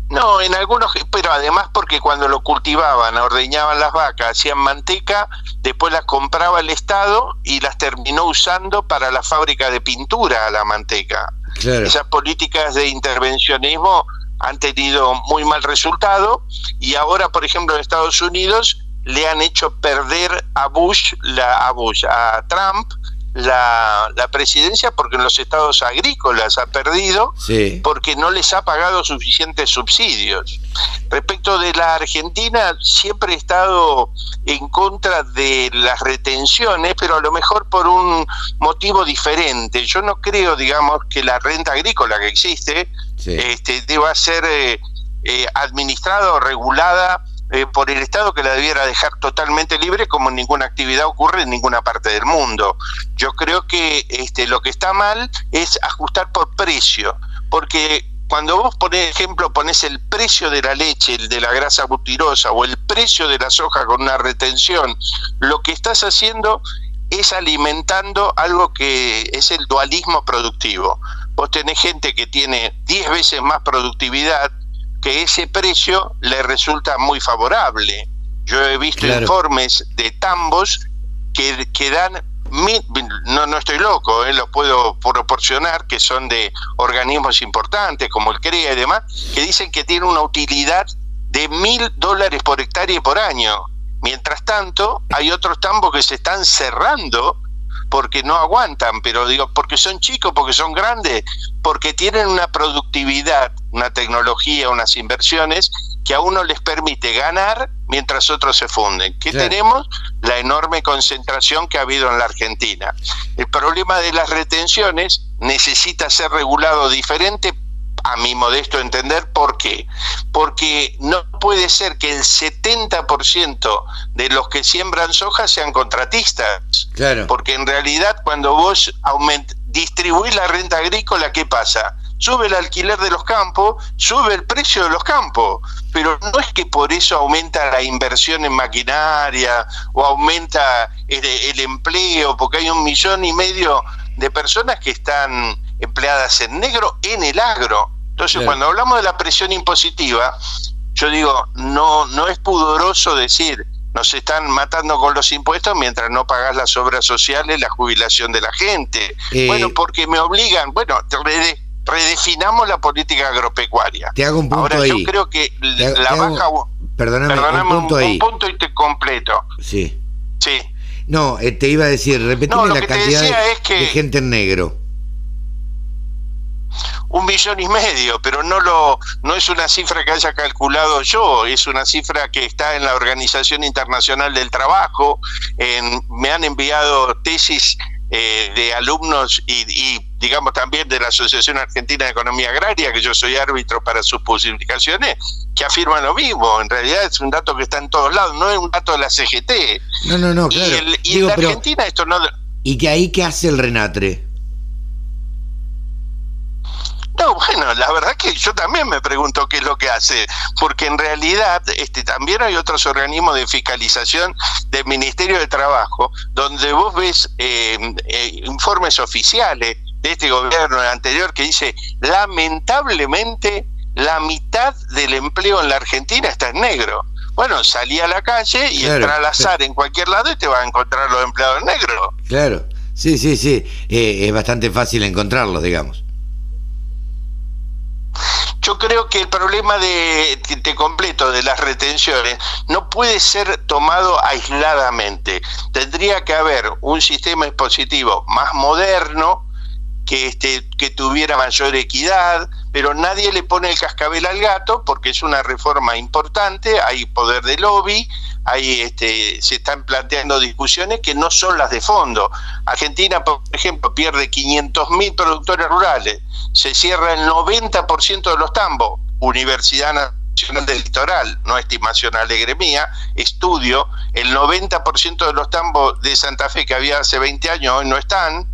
No, en algunos, pero además porque cuando lo cultivaban, ordeñaban las vacas, hacían manteca, después las compraba el Estado y las terminó usando para la fábrica de pintura la manteca. Esas políticas de intervencionismo han tenido muy mal resultado y ahora, por ejemplo, en Estados Unidos le han hecho perder a Bush, la, a Bush, a Trump, la, la, presidencia porque en los estados agrícolas ha perdido porque no les ha pagado suficientes subsidios. Respecto de la Argentina, siempre he estado en contra de las retenciones, pero a lo mejor por un motivo diferente. Yo no creo, digamos, que la renta agrícola que existe este, deba ser eh, eh, administrada o regulada eh, por el Estado que la debiera dejar totalmente libre como ninguna actividad ocurre en ninguna parte del mundo. Yo creo que este, lo que está mal es ajustar por precio, porque cuando vos, por ejemplo, pones el precio de la leche, el de la grasa butirosa o el precio de la soja con una retención, lo que estás haciendo es alimentando algo que es el dualismo productivo. Vos tenés gente que tiene 10 veces más productividad, que ese precio le resulta muy favorable. Yo he visto informes de tambos que, que dan, no, no estoy loco, eh, los puedo proporcionar, que son de organismos importantes como el CREA y demás, que dicen que tiene una utilidad de mil dólares por hectárea y por año. Mientras tanto, hay otros tambos que se están cerrando porque no aguantan, pero digo, porque son chicos, porque son grandes, porque tienen una productividad, una tecnología, unas inversiones que a uno les permite ganar mientras otros se funden. ¿Qué tenemos? La enorme concentración que ha habido en la Argentina. El problema de las retenciones necesita ser regulado diferente a mi modesto entender, ¿por qué? Porque no puede ser que el 70% de los que siembran soja sean contratistas. Claro. Porque en realidad cuando vos distribuís la renta agrícola, ¿qué pasa? Sube el alquiler de los campos, sube el precio de los campos, pero no es que por eso aumenta la inversión en maquinaria o aumenta el, el empleo, porque hay un millón y medio de personas que están empleadas en negro en el agro. Entonces, cuando hablamos de la presión impositiva, yo digo, no, no es pudoroso decir, nos están matando con los impuestos mientras no pagas las obras sociales, la jubilación de la gente. Eh, bueno, porque me obligan, bueno, redefinamos la política agropecuaria.
Te hago un punto
Ahora,
ahí.
yo creo que la baja...
Perdóname, un punto
un,
ahí.
Un punto y te completo.
Sí.
Sí.
No, eh, te iba a decir, repetime la cantidad de gente en negro
un millón y medio, pero no lo no es una cifra que haya calculado yo, es una cifra que está en la Organización Internacional del Trabajo. En, me han enviado tesis eh, de alumnos y, digamos también de la Asociación Argentina de Economía Agraria, que yo soy árbitro para sus publicaciones, que afirman lo mismo. En realidad es un dato que está en todos lados, no es un dato de la CGT.
No, no, no, claro.
Y, en la Argentina esto no...
¿Y que ahí qué hace el Renatre?
No, bueno, la verdad que yo también me pregunto qué es lo que hace, porque en realidad este, también hay otros organismos de fiscalización del Ministerio de Trabajo, donde vos ves eh, eh, informes oficiales de este gobierno anterior que dice, lamentablemente, la mitad del empleo en la Argentina está en negro. Bueno, salí a la calle y entra al azar en cualquier lado y te vas a encontrar los empleados negros.
Claro, sí, sí, sí, eh, es bastante fácil encontrarlos, digamos.
Yo creo que el problema de, de, completo de las retenciones no puede ser tomado aisladamente. Tendría que haber un sistema expositivo más moderno, que, este, que tuviera mayor equidad, pero nadie le pone el cascabel al gato porque es una reforma importante, hay poder de lobby, hay, este, se están planteando discusiones que no son las de fondo. Argentina, por ejemplo, pierde 500.000 productores rurales, se cierra el 90% de los tambos, Universidad Nacional del Litoral, no estimación alegre mía, estudio, el 90% de los tambos de Santa Fe que había hace 20 años hoy no están,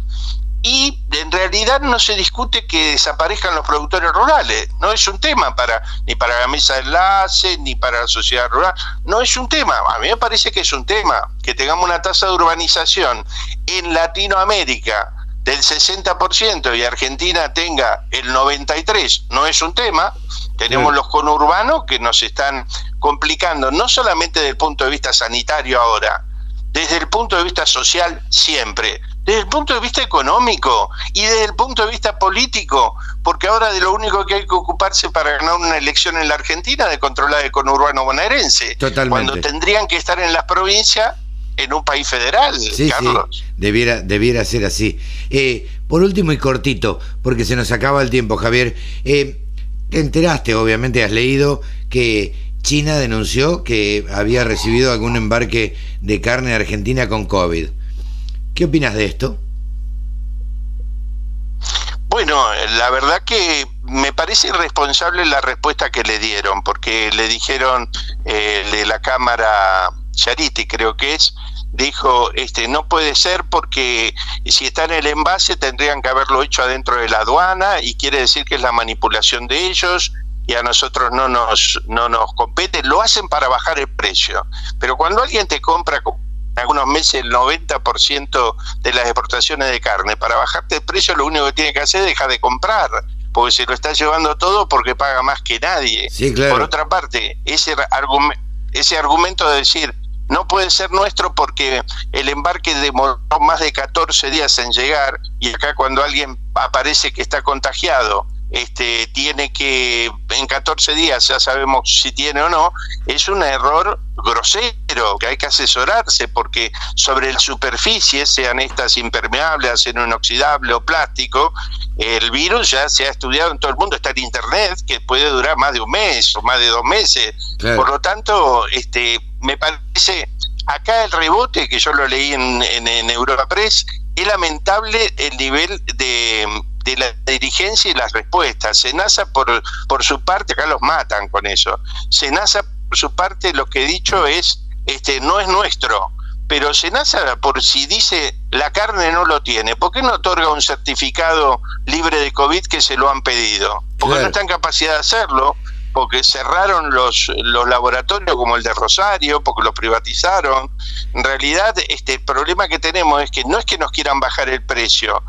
y en realidad no se discute que desaparezcan los productores rurales, no es un tema para ni para la mesa de enlace ni para la sociedad rural, no es un tema, a mí me parece que es un tema que tengamos una tasa de urbanización en Latinoamérica del 60% y Argentina tenga el 93, no es un tema, tenemos los conurbanos que nos están complicando no solamente desde el punto de vista sanitario ahora, desde el punto de vista social siempre desde el punto de vista económico y desde el punto de vista político, porque ahora de lo único que hay que ocuparse para ganar una elección en la Argentina de controlar el conurbano bonaerense,
Totalmente.
cuando tendrían que estar en las provincias en un país federal,
sí,
Carlos.
Sí, debiera, debiera ser así. Eh, por último y cortito, porque se nos acaba el tiempo, Javier, eh, te enteraste, obviamente has leído que China denunció que había recibido algún embarque de carne Argentina con COVID. ¿Qué opinas de esto?
Bueno, la verdad que me parece irresponsable la respuesta que le dieron, porque le dijeron eh, de la Cámara Charity, creo que es, dijo, este, no puede ser porque si está en el envase tendrían que haberlo hecho adentro de la aduana y quiere decir que es la manipulación de ellos y a nosotros no nos, no nos compete, lo hacen para bajar el precio. Pero cuando alguien te compra algunos meses el 90% de las exportaciones de carne. Para bajarte el precio lo único que tiene que hacer es dejar de comprar, porque se lo está llevando todo porque paga más que nadie.
Sí, claro.
Por otra parte, ese, argum ese argumento de decir no puede ser nuestro porque el embarque demoró más de 14 días en llegar y acá cuando alguien aparece que está contagiado este, tiene que, en 14 días ya sabemos si tiene o no, es un error grosero, que hay que asesorarse, porque sobre la superficie, sean estas impermeables, acero inoxidable o plástico, el virus ya se ha estudiado en todo el mundo, está en internet, que puede durar más de un mes o más de dos meses. Por lo tanto, este, me parece, acá el rebote, que yo lo leí en, en, Europa Press, es lamentable el nivel de, de la dirigencia y las respuestas. Senasa por, por su parte, acá los matan con eso. Senasa por su parte lo que he dicho es, este, no es nuestro, pero Senasa por si dice la carne no lo tiene, ¿por qué no otorga un certificado libre de COVID que se lo han pedido? Porque no está en capacidad de hacerlo, porque cerraron los, los laboratorios como el de Rosario, porque los privatizaron. En realidad, este, el problema que tenemos es que no es que nos quieran bajar el precio,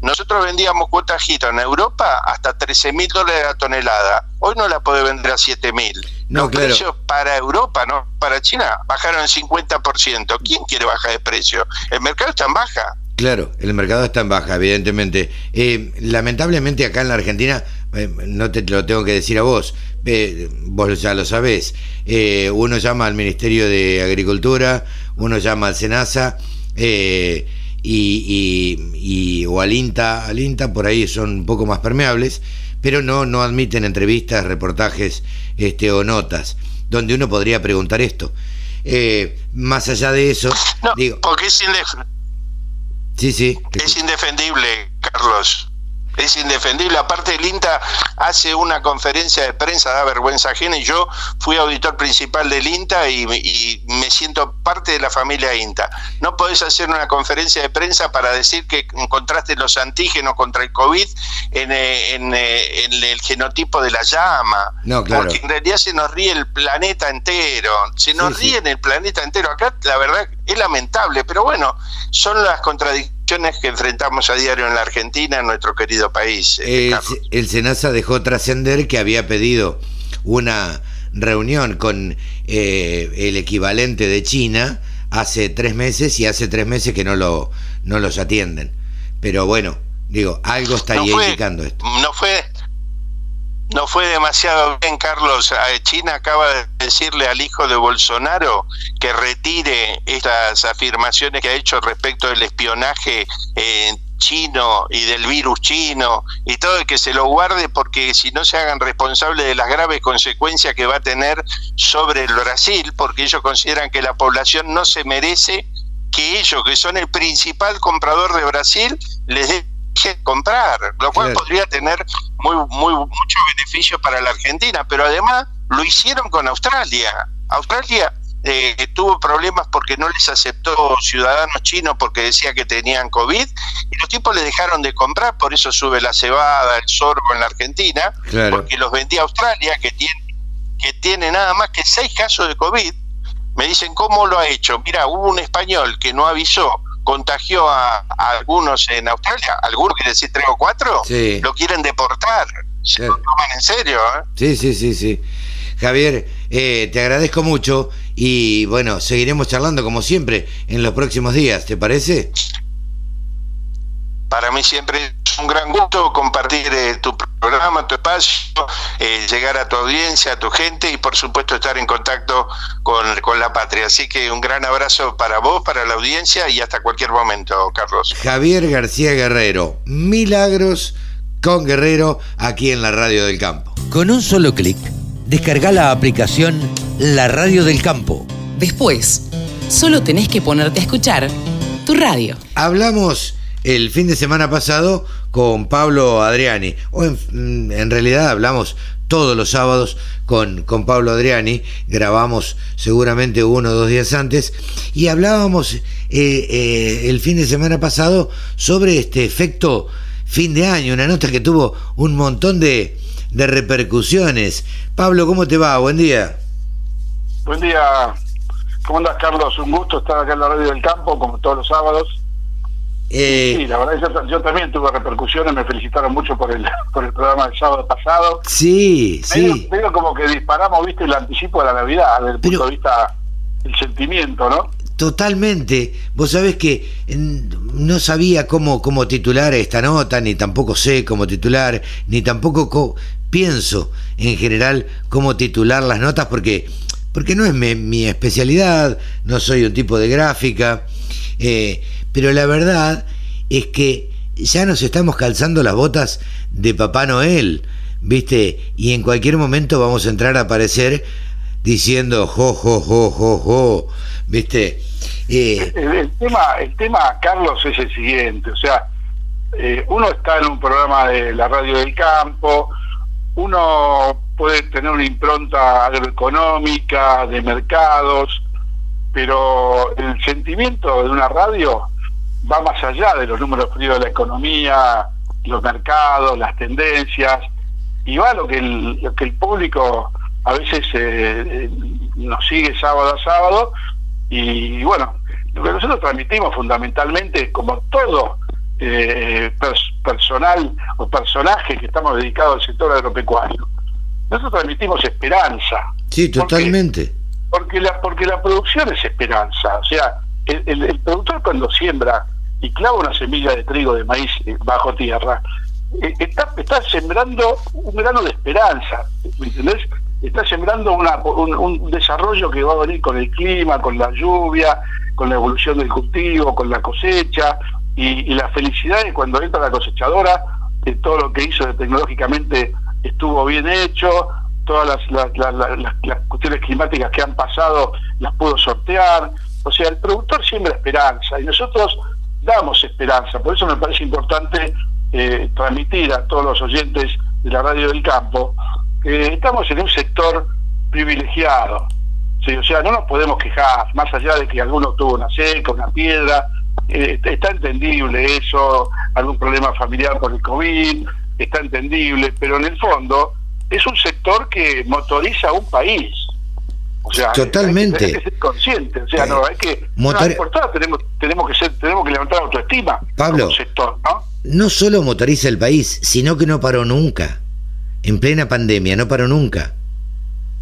nosotros vendíamos cuotas giro en Europa hasta 13 mil dólares la tonelada. Hoy no la puede vender a 7 mil. No, Los precios para Europa, no para China, bajaron el 50%. ¿Quién quiere bajar de precio? El mercado está en baja.
Claro, el mercado está en baja, evidentemente. Eh, lamentablemente acá en la Argentina, eh, no te lo tengo que decir a vos, eh, vos ya lo sabés, uno llama al Ministerio de Agricultura, uno llama al SENASA, eh, y, y, o al INTA, al INTA por ahí son un poco más permeables, pero no, no admiten entrevistas, reportajes este, o notas, donde uno podría preguntar esto. Eh, más allá de eso,
digo, porque es,
sí, sí,
es indefendible, Carlos es indefendible. Aparte, el INTA hace una conferencia de prensa, da vergüenza ajena, y yo fui auditor principal del INTA y, me siento parte de la familia INTA. No podés hacer una conferencia de prensa para decir que encontraste los antígenos contra el COVID en, eh, eh, en, el genotipo de la llama. No, claro. Porque en realidad se nos ríe el planeta entero. Se nos ríe en el planeta entero. Acá, la verdad, es lamentable, pero bueno, son las contradicciones que enfrentamos a diario en la Argentina, en nuestro querido país.
Eh, el, Senasa dejó trascender que había pedido una reunión con eh, el equivalente de China hace tres meses y hace tres meses que no lo no los atienden. Pero bueno, digo, algo estaría indicando esto.
No fue no fue demasiado bien, Carlos. China acaba de decirle al hijo de Bolsonaro que retire estas afirmaciones que ha hecho respecto del espionaje eh, chino y del virus chino y todo, y que se lo guarde porque si no se hagan responsables de las graves consecuencias que va a tener sobre el Brasil, porque ellos consideran que la población no se merece que ellos, que son el principal comprador de Brasil, les dé comprar, lo cual podría tener muy, muy mucho beneficio para la Argentina, pero además lo hicieron con Australia. Australia eh, tuvo problemas porque no les aceptó ciudadanos chinos porque decía que tenían COVID y los tipos le dejaron de comprar, por eso sube la cebada, el sorgo en la Argentina, porque los vendía Australia, que tiene, que tiene nada más que seis casos de COVID. Me dicen, ¿cómo lo ha hecho? Mira, hubo un español que no avisó contagió a, algunos en Australia, algunos quiere decir tres o cuatro, lo quieren deportar. Se lo toman en serio. ¿eh?
Sí, sí, sí, sí. Javier, eh, te agradezco mucho y bueno, seguiremos charlando como siempre en los próximos días, ¿te parece?
Para mí siempre es un gran gusto compartir eh, tu programa, tu espacio, eh, llegar a tu audiencia, a tu gente y por supuesto estar en contacto con, con, la patria. Así que un gran abrazo para vos, para la audiencia y hasta cualquier momento, Carlos.
Javier García Guerrero, Milagros con Guerrero aquí en la Radio del Campo.
Con un solo clic, descarga la aplicación La Radio del Campo.
Después, solo tenés que ponerte a escuchar tu radio.
Hablamos el fin de semana pasado con Pablo Adriani. O en, en realidad hablamos todos los sábados con, con, Pablo Adriani, grabamos seguramente uno o dos días antes, y hablábamos eh, eh, el fin de semana pasado sobre este efecto fin de año, una nota que tuvo un montón de, de repercusiones. Pablo, ¿cómo te va? Buen día.
Buen día. ¿Cómo andas, Carlos? Un gusto estar acá en la radio del campo, como todos los sábados. Eh, sí, la verdad, yo, también tuve repercusiones, me felicitaron mucho por el, por el programa del sábado pasado.
Sí, sí.
Veo como que disparamos, viste, el anticipo de la Navidad, desde el punto de vista del sentimiento, ¿no?
Totalmente. Vos sabés que no sabía cómo, cómo titular esta nota, ni tampoco sé cómo titular, ni tampoco pienso en general cómo titular las notas porque, porque no es mi, especialidad, no soy un tipo de gráfica, eh, pero la verdad es que ya nos estamos calzando las botas de Papá Noel, ¿viste? Y en cualquier momento vamos a entrar a aparecer diciendo jo, jo, jo, jo, jo, ¿viste?
Eh, el, tema, el tema, Carlos, es el siguiente, o sea, eh, uno está en un programa de la radio del campo, uno puede tener una impronta agroeconómica, de mercados, pero el sentimiento de una radio va más allá de los números fríos de la economía, los mercados, las tendencias, y va lo que el, lo que el público a veces eh, eh, nos sigue sábado a sábado, y bueno, lo que nosotros transmitimos fundamentalmente, como todo eh, personal o personaje que estamos dedicados al sector agropecuario. Nosotros transmitimos esperanza.
Sí, totalmente.
Porque, la, porque la producción es esperanza. O sea, el, productor cuando siembra y clava una semilla de trigo, de maíz eh, bajo tierra, eh, está, está sembrando un grano de esperanza, ¿me entendés? Está sembrando una, un, desarrollo que va a venir con el clima, con la lluvia, con la evolución del cultivo, con la cosecha, y, la felicidad de cuando entra la cosechadora, de todo lo que hizo tecnológicamente estuvo bien hecho, todas las, las, cuestiones climáticas que han pasado las pudo sortear. O sea, el productor siembra esperanza y nosotros damos esperanza. Por eso me parece importante eh, transmitir a todos los oyentes de la radio del campo que estamos en un sector privilegiado. o sea, no nos podemos quejar, más allá de que alguno tuvo una seca, una piedra, eh, está entendible eso, algún problema familiar por el COVID, está entendible, pero en el fondo es un sector que motoriza un país.
O sea, totalmente.
Hay que, ser consciente, o sea, no, hay que tenemos tenemos que ser tenemos que levantar autoestima
Pablo, sector, ¿no? No solo motoriza el país, sino que no paró nunca. En plena pandemia no paró nunca.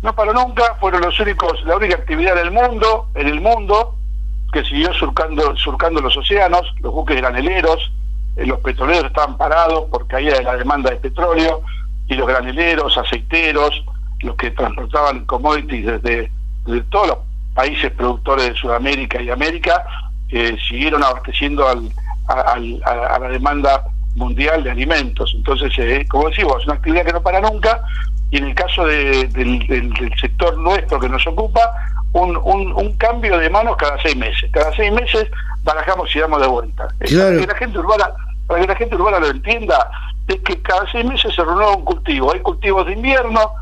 No paró nunca, fueron los únicos la única actividad del mundo, en el mundo que siguió surcando, surcando los océanos, los buques graneleros, eh, los petroleros estaban parados por caída de la demanda de petróleo, y los graneleros, aceiteros, los que transportaban commodities desde, todos los países productores de Sudamérica y América, eh, siguieron abasteciendo al, a, la demanda mundial de alimentos. Entonces, eh, como decimos, es una actividad que no para nunca, y en el caso del, del sector nuestro que nos ocupa, un, un, cambio de manos cada seis meses. Cada seis meses barajamos y damos de vuelta. Que la gente urbana, para que la gente urbana lo entienda, es que cada seis meses se renueva un cultivo. Hay cultivos de invierno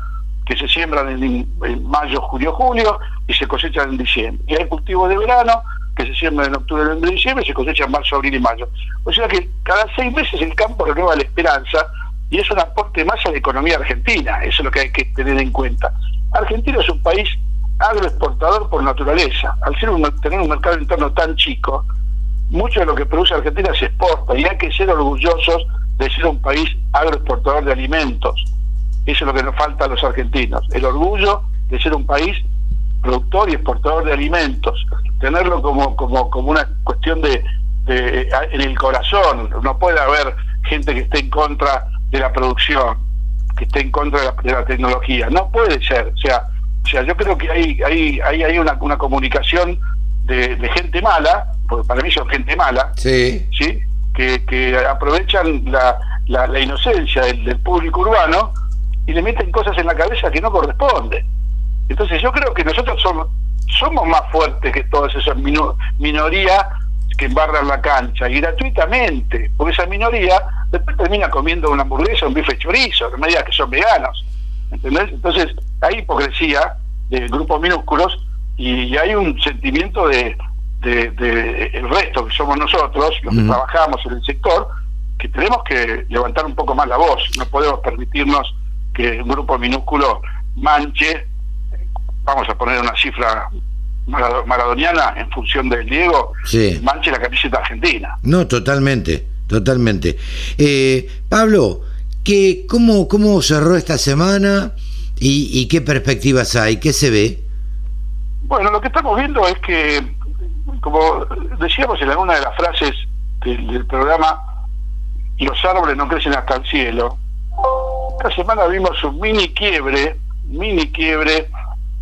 que se siembran en, mayo, junio, julio y se cosechan en diciembre. Y hay cultivos de verano que se siembran en octubre, noviembre, diciembre y se cosechan en marzo, abril y mayo. O sea que cada seis meses el campo renueva la esperanza y es un aporte más a la economía argentina. Eso es lo que hay que tener en cuenta. Argentina es un país agroexportador por naturaleza. Al ser un, tener un mercado interno tan chico, mucho de lo que produce Argentina se exporta y hay que ser orgullosos de ser un país agroexportador de alimentos. Eso es lo que nos falta a los argentinos, el orgullo de ser un país productor y exportador de alimentos, tenerlo como, como, como una cuestión de, de en el corazón. No puede haber gente que esté en contra de la producción, que esté en contra de la, de la tecnología. No puede ser. O sea, o sea, yo creo que hay, hay, hay, hay una, una comunicación de, gente mala, porque para mí son gente mala,
sí.
¿sí? Que, que aprovechan la, la, inocencia del, público urbano y le meten cosas en la cabeza que no corresponden. Entonces yo creo que nosotros somos, somos más fuertes que todas esas minorías que embarran la cancha y gratuitamente, porque esa minoría después termina comiendo una hamburguesa, un bife chorizo, no me digas que son veganos. ¿entendés? Entonces hay hipocresía de grupos minúsculos y hay un sentimiento de, de, el resto que somos nosotros, los que trabajamos en el sector, que tenemos que levantar un poco más la voz. No podemos permitirnos que un grupo minúsculo manche, vamos a poner una cifra maradoniana en función del Diego, manche la camiseta argentina.
No, totalmente, totalmente. Eh, Pablo, ¿qué, cómo, ¿cómo cerró esta semana? ¿Y, qué perspectivas hay? ¿Qué se ve?
Bueno, lo que estamos viendo es que como decíamos en alguna de las frases del, programa, los árboles no crecen hasta el cielo. Esta semana vimos un mini quiebre, mini quiebre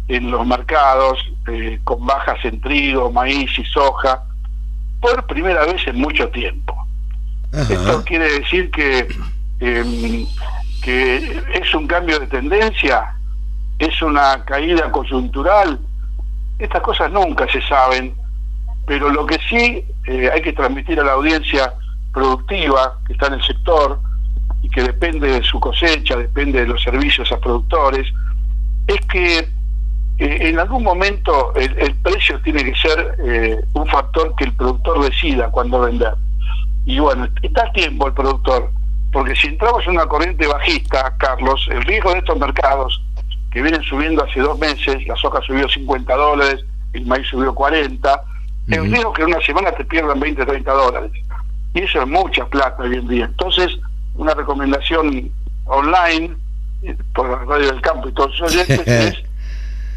en los mercados, eh, con bajas en trigo, maíz y soja, por primera vez en mucho tiempo. Esto quiere decir que, em, que es un cambio de tendencia, es una caída coyuntural. Estas cosas nunca se saben, pero lo que sí eh, hay que transmitir a la audiencia productiva que está en el sector y que depende de su cosecha, depende de los servicios a productores, es que eh, en algún momento el, precio tiene que ser eh, un factor que el productor decida cuándo vender. Y bueno, está a tiempo el productor, porque si entramos en una corriente bajista, Carlos, el riesgo de estos mercados que vienen subiendo hace dos meses, la soja subió 50 dólares, el maíz subió 40, el riesgo que en una semana te pierdan 20, 30 dólares. Y eso es mucha plata hoy en día. Entonces, una recomendación online, eh, por la radio del campo y todos los oyentes, es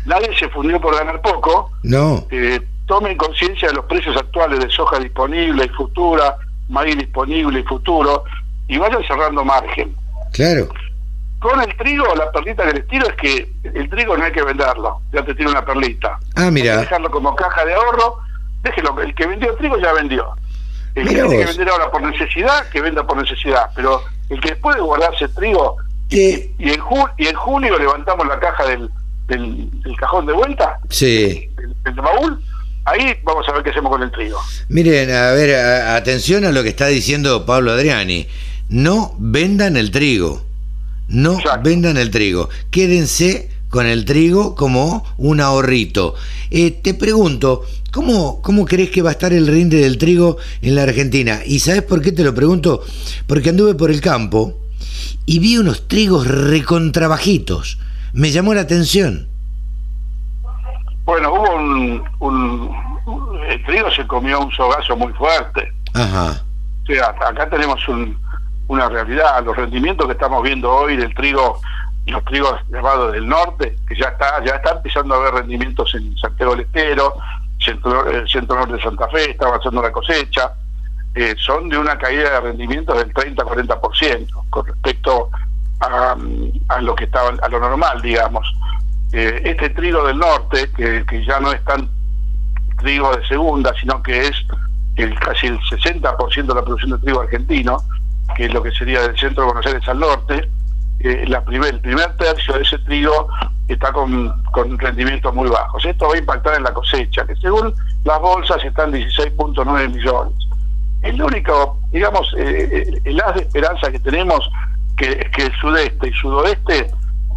nadie se fundió por ganar poco.
No.
Eh, tomen conciencia de los precios actuales de soja disponible y futura, maíz disponible y futuro, y vayan cerrando margen.
Claro.
Con el trigo, la perlita que les tiro es que el trigo no hay que venderlo, ya te tiro una perlita.
Ah, mira.
dejarlo como caja de ahorro, déjelo, el que vendió trigo ya vendió. El que tiene que vender ahora por necesidad, que venda por necesidad, pero el que puede guardarse trigo, y, en y en junio levantamos la caja del, del, cajón de vuelta,
sí.
del, baúl, ahí vamos a ver qué hacemos con el trigo.
Miren, a ver, atención a lo que está diciendo Pablo Adriani. No vendan el trigo. No vendan el trigo. Quédense con el trigo como un ahorrito. Eh, te pregunto, ¿cómo, ¿cómo crees que va a estar el rinde del trigo en la Argentina? ¿Y sabes por qué te lo pregunto? Porque anduve por el campo y vi unos trigos recontrabajitos me llamó la atención.
Bueno, hubo un, El trigo se comió un sogazo muy fuerte.
Ajá.
O sea, acá tenemos una realidad. Los rendimientos que estamos viendo hoy del trigo, los trigos llamados del norte, que ya está ya está empezando a haber rendimientos en Santiago del Estero, centro, el centro norte de Santa Fe, está avanzando la cosecha. Eh, son de una caída de rendimientos del 30-40% con respecto a, lo que estaba a lo normal digamos eh, este trigo del norte que, que, ya no es tan trigo de segunda sino que es el casi el 60% de la producción de trigo argentino que es lo que sería del centro de Buenos Aires al norte eh, la primer, el primer tercio de ese trigo está con, con rendimientos muy bajos esto va a impactar en la cosecha que según las bolsas están 16.9 millones el único digamos eh, el haz de esperanza que tenemos que, el sudeste y sudoeste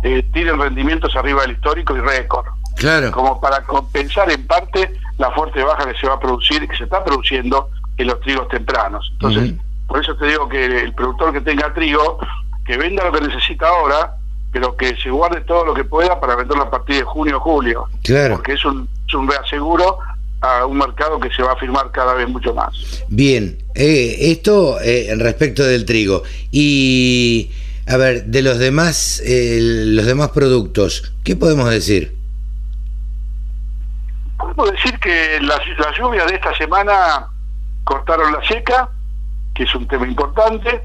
eh, tienen rendimientos arriba del histórico y récord.
Claro.
Como para compensar en parte la fuerte baja que se va a producir y que se está produciendo en los trigos tempranos. Entonces, por eso te digo que el productor que tenga trigo, que venda lo que necesita ahora, pero que se guarde todo lo que pueda para venderlo a partir de junio o julio.
Claro.
Porque es un, es un reaseguro a un mercado que se va a firmar cada vez mucho más.
Bien, eh, esto eh, respecto del trigo. Y, a ver, de los demás, eh, los demás productos, ¿qué podemos decir?
Podemos decir que las, las lluvias de esta semana cortaron la seca, que es un tema importante.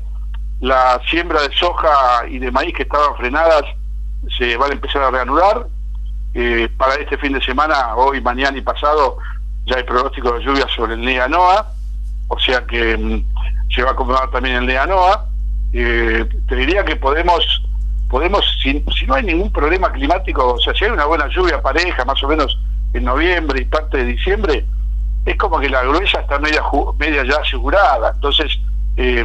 La siembra de soja y de maíz que estaban frenadas se van a empezar a reanudar. para este fin de semana, hoy, mañana y pasado, ya hay pronóstico de lluvia sobre el NEA NOA, o sea que mm, se va a acomodar también el NEA NOA. Eh, te diría que podemos, podemos si, no hay ningún problema climático, o sea, si hay una buena lluvia pareja, más o menos en noviembre y parte de diciembre, es como que la gruesa está media, media ya asegurada. Entonces, eh,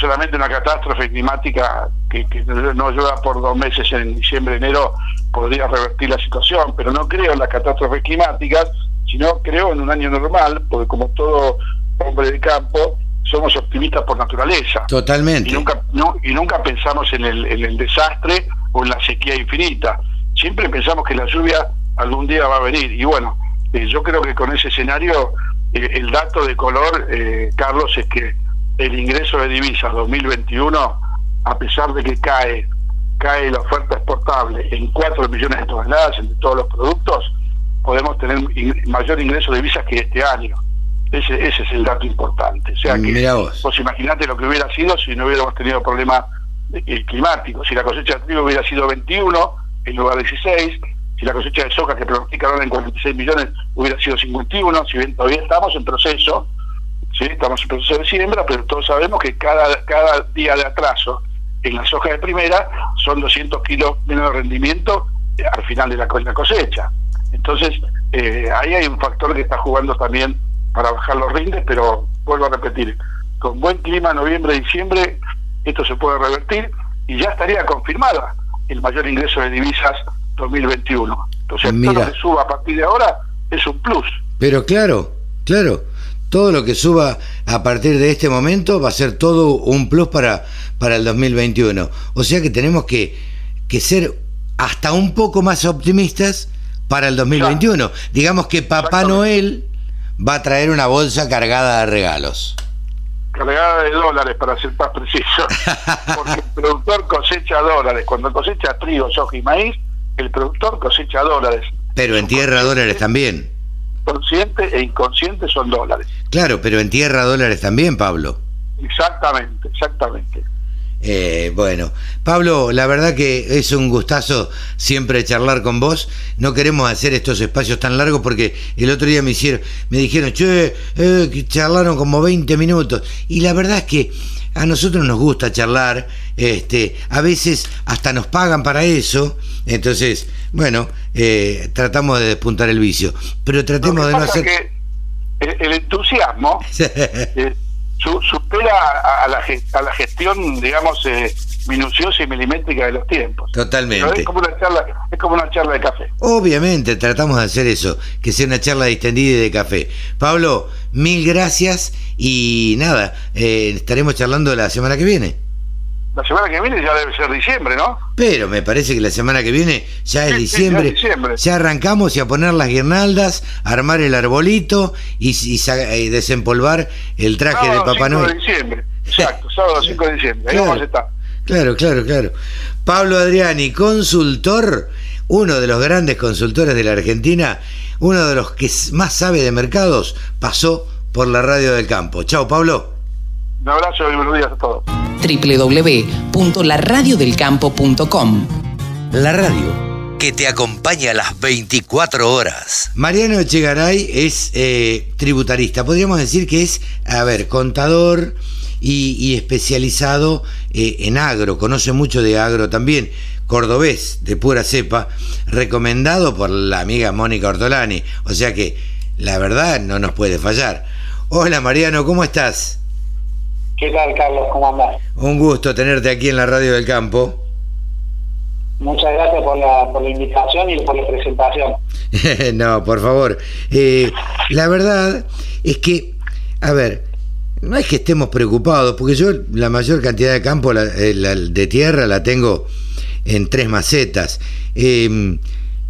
solamente una catástrofe climática que, que, no llueva por dos meses en diciembre, enero, podría revertir la situación, pero no creo en las catástrofes climáticas sino creo en un año normal, porque como todo hombre de campo, somos optimistas por naturaleza.
Totalmente.
Y nunca, y nunca pensamos en el, en el desastre o en la sequía infinita. Siempre pensamos que la lluvia algún día va a venir. Y bueno, eh, yo creo que con ese escenario, eh, el dato de color, eh, Carlos, es que el ingreso de divisas 2021, a pesar de que cae cae la oferta exportable en 4 millones de toneladas entre todos los productos, podemos tener mayor ingreso de divisas que este año. Ese, ese es el dato importante. O sea que vos. vos imaginate lo que hubiera sido si no hubiéramos tenido problemas eh, climáticos. Si la cosecha de trigo hubiera sido 21 en lugar de 16, si la cosecha de soja que pronosticaron en 46 millones hubiera sido 51, si bien todavía estamos en proceso, ¿sí? estamos en proceso de siembra, pero todos sabemos que cada, cada día de atraso en la soja de primera son 200 kilos menos de rendimiento al final de la, cosecha. Entonces, eh, ahí hay un factor que está jugando también para bajar los rindes, pero vuelvo a repetir, con buen clima noviembre, diciembre, esto se puede revertir y ya estaría confirmada el mayor ingreso de divisas 2021. Entonces, todo lo que suba a partir de ahora es un plus.
Pero claro, claro, todo lo que suba a partir de este momento va a ser todo un plus para, para el 2021. O sea que tenemos que, que ser hasta un poco más optimistas para el 2021. Digamos que Papá Noel va a traer una bolsa cargada de regalos.
Cargada de dólares, para ser más preciso. Porque el productor cosecha dólares. Cuando cosecha trigo, soja y maíz, el productor cosecha dólares.
Pero en tierra dólares también.
Consciente e inconsciente son dólares.
Claro, pero en tierra dólares también, Pablo.
Exactamente, exactamente.
Eh, bueno, Pablo, la verdad que es un gustazo siempre charlar con vos. No queremos hacer estos espacios tan largos porque el otro día me hicieron, me dijeron, che, eh, charlaron como 20 minutos. Y la verdad es que a nosotros nos gusta charlar, este, a veces hasta nos pagan para eso. Entonces, bueno, eh, tratamos de despuntar el vicio, pero tratemos de no hacer.
Que el, entusiasmo supera a, la, a la gestión, digamos, eh, minuciosa y milimétrica de los tiempos.
Totalmente.
es como, una charla, es como una charla de café.
Obviamente, tratamos de hacer eso, que sea una charla distendida y de café. Pablo, mil gracias y nada, eh, estaremos charlando la semana que viene.
La semana que viene ya debe ser diciembre, ¿no?
Pero me parece que la semana que viene ya es diciembre. ya, arrancamos y a poner las guirnaldas, armar el arbolito y, desempolvar el traje de Papá Noel.
de diciembre, exacto, sábado 5 de diciembre. Ahí vamos a estar.
Claro, claro, claro. Pablo Adriani, consultor, uno de los grandes consultores de la Argentina, uno de los que más sabe de mercados, pasó por la radio del campo. Chao, Pablo.
Un abrazo y buenos días a todos.
www.laradiodelcampo.com
La radio que te acompaña a las 24 horas.
Mariano Echegaray es eh, tributarista. Podríamos decir que es, a ver, contador y, especializado eh, en agro. Conoce mucho de agro también. Cordobés, de pura cepa, recomendado por la amiga Mónica Ortolani. O sea que la verdad no nos puede fallar. Hola Mariano, ¿cómo estás?
¿Qué tal, Carlos? ¿Cómo andás?
Un gusto tenerte aquí en la Radio del Campo.
Muchas gracias por la, por la invitación y por la presentación.
no, por favor. Eh, la verdad es que, a ver, no es que estemos preocupados, porque yo la mayor cantidad de campo eh, de tierra la tengo en tres macetas. Em,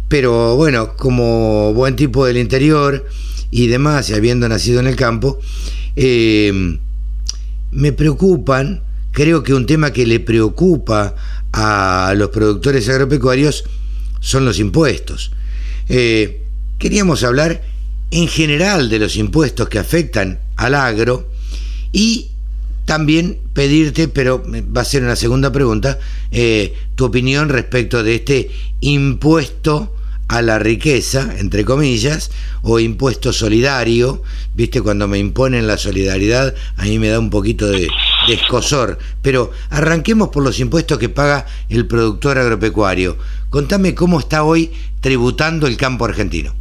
pero bueno, como buen tipo del interior y demás, y habiendo nacido en el campo, eh, me preocupan, creo que un tema que le preocupa a los productores agropecuarios son los impuestos. Eh, queríamos hablar en general de los impuestos que afectan al agro y también pedirte, pero va a ser una segunda pregunta, eh, tu opinión respecto de este impuesto a la riqueza, entre comillas, o impuesto solidario, viste, cuando me imponen la solidaridad, a mí me da un poquito de, escosor. Pero arranquemos por los impuestos que paga el productor agropecuario. Contame cómo está hoy tributando el campo argentino.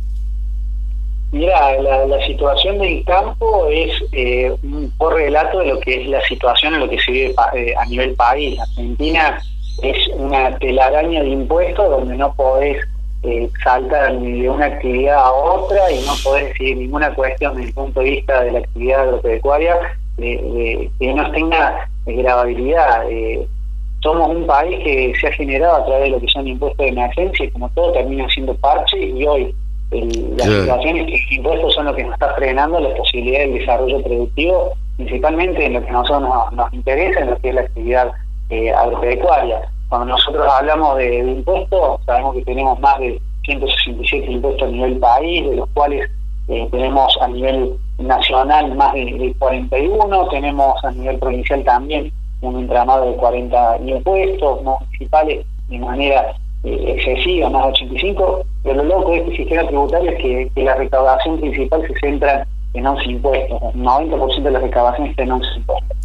Mira, la, situación del campo es eh, un correlato de lo que es la situación en lo que se vive eh, a nivel país. Argentina es una telaraña de impuestos donde no podés eh, saltar de una actividad a otra y no poder decir ninguna cuestión desde el punto de vista de la actividad agropecuaria que no tenga gravabilidad. Eh, somos un país que se ha generado a través de lo que son impuestos de emergencia y como todo termina siendo parche y hoy las situaciones que impuestos son lo que nos está frenando la posibilidad del desarrollo productivo, principalmente en lo que a nosotros nos, interesa, en lo que es la actividad eh, agropecuaria. Cuando nosotros hablamos de, impuestos, sabemos que tenemos más de 167 impuestos a nivel país, de los cuales eh, tenemos a nivel nacional más de, 41, tenemos a nivel provincial también un entramado de 40 impuestos municipales de manera eh, excesiva, más de 85, pero lo loco de este sistema tributario es que, la recaudación principal se centra en 11 impuestos, el 90% de la recaudación está en 11 impuestos.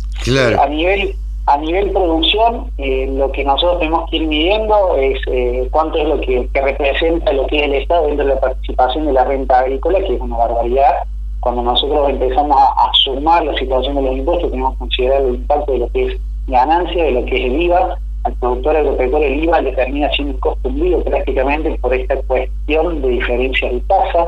a nivel a nivel producción, eh, lo que nosotros tenemos que ir midiendo es eh, cuánto es lo que, representa lo que es el Estado dentro de la participación de la renta agrícola, que es una barbaridad. Cuando nosotros empezamos a, sumar la situación de los impuestos, tenemos que considerar el impacto de lo que es ganancia, de lo que es el IVA. Al productor agropecuario el IVA le termina siendo un costo hundido prácticamente por esta cuestión de diferencias de tasa,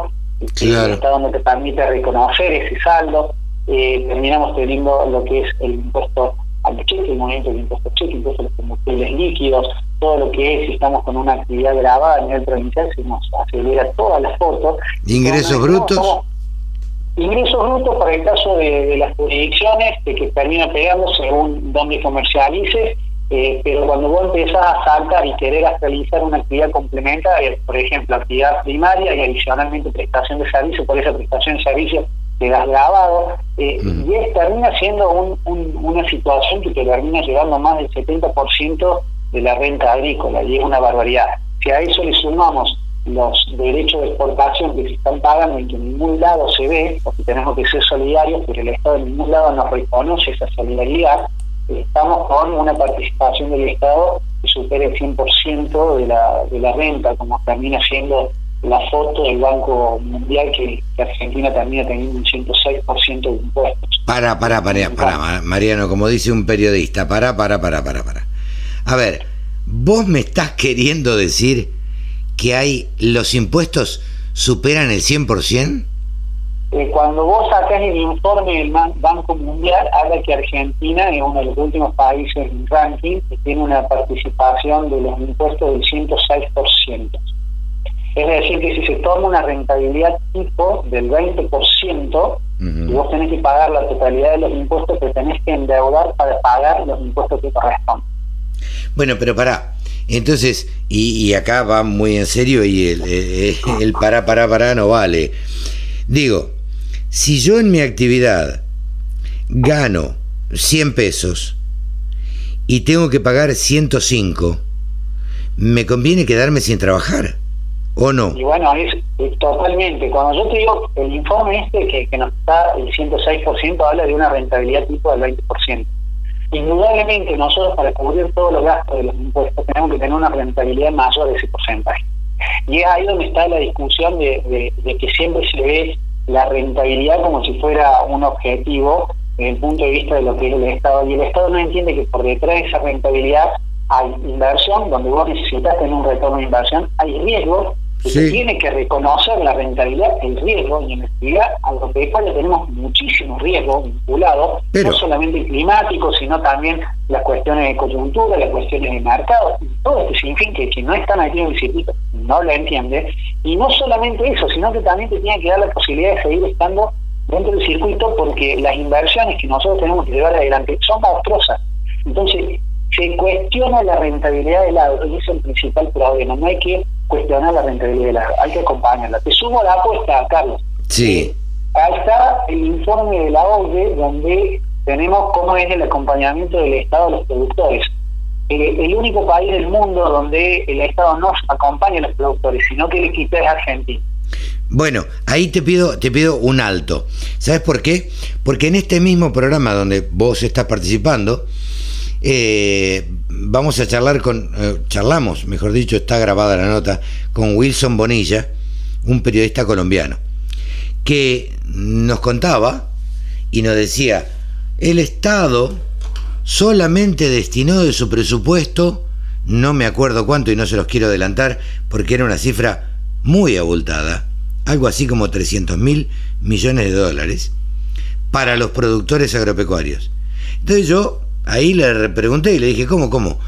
que el Estado no te permite reconocer ese saldo. Eh, terminamos teniendo lo que es el impuesto al cheque, el movimiento del impuesto cheque, impuesto a los combustibles líquidos, todo lo que es, si estamos con una actividad grabada a nivel provincial, se nos acelera todas las fotos.
¿Ingresos brutos?
ingresos brutos para el caso de, las jurisdicciones, de que termina pegando según donde comercialices, eh, pero cuando vos empezás a saltar y querer realizar una actividad complementaria, por ejemplo, actividad primaria y adicionalmente prestación de servicio, por esa prestación de servicio quedas grabado, eh, y es, termina siendo una situación que te termina llevando más del 70% de la renta agrícola, y es una barbaridad. Si a eso le sumamos los derechos de exportación que se están pagando y que en ningún lado se ve, porque tenemos que ser solidarios, pero el Estado en ningún lado nos reconoce esa solidaridad, estamos con una participación del Estado que supera el 100% de la, de la renta, como termina siendo la foto del Banco Mundial que, Argentina termina teniendo un 106% de impuestos.
Para, para, para, para, Mariano, como dice un periodista, para, para, para, para, para. A ver, vos me estás queriendo decir que hay los impuestos superan el 100%?
Eh, cuando vos sacás el informe del Banco Mundial, habla que Argentina es uno de los últimos países en ranking que tiene una participación de los impuestos del 106%. Es decir, que si se toma una rentabilidad tipo del 20%, y vos tenés que pagar la totalidad de los impuestos que tenés que endeudar para pagar los impuestos que corresponden.
Bueno, pero para, entonces, y, acá va muy en serio y el, el, el para, para, para no vale. Digo, si yo en mi actividad gano 100 pesos y tengo que pagar 105, ¿me conviene quedarme sin trabajar? ¿O no?
Y bueno, es, totalmente. Cuando yo te digo, el informe este que, que nos está el 106% habla de una rentabilidad tipo del 20%. Indudablemente nosotros para cubrir todos los gastos de los impuestos tenemos que tener una rentabilidad mayor de ese porcentaje. Y es ahí donde está la discusión de, de, que siempre se ve la rentabilidad como si fuera un objetivo desde el punto de vista de lo que es el Estado. Y el Estado no entiende que por detrás de esa rentabilidad hay inversión, donde vos necesitas tener un retorno de inversión, hay se tiene que reconocer la rentabilidad, el riesgo, y en actividad agropecuaria tenemos muchísimos riesgos vinculados, no solamente climáticos, sino también las cuestiones de coyuntura, las cuestiones de mercado, todo este sinfín que, que no están aquí en el circuito no lo entiende, y no solamente eso, sino que también te tiene que dar la posibilidad de seguir estando dentro del circuito porque las inversiones que nosotros tenemos que llevar adelante son monstruosas. Entonces, se cuestiona la rentabilidad del agro y es el principal problema. No hay que cuestionar la rentabilidad del agro, hay que acompañarla. Te sumo la apuesta, Carlos.
Sí.
Eh, ahí está el informe de la OCDE donde tenemos cómo es el acompañamiento del Estado a los productores. Eh, el único país del mundo donde el Estado no acompaña a los productores, sino que le quita es Argentina.
Bueno, ahí te pido, te pido un alto. ¿Sabes por qué? Porque en este mismo programa donde vos estás participando, eh, vamos a charlar con, eh, charlamos, mejor dicho, está grabada la nota, con Wilson Bonilla, un periodista colombiano, que nos contaba y nos decía, el Estado solamente destinó de su presupuesto, no me acuerdo cuánto y no se los quiero adelantar, porque era una cifra muy abultada, algo así como 300 mil millones de dólares, para los productores agropecuarios. Entonces yo Ahí le pregunté y le dije, ¿cómo, cómo?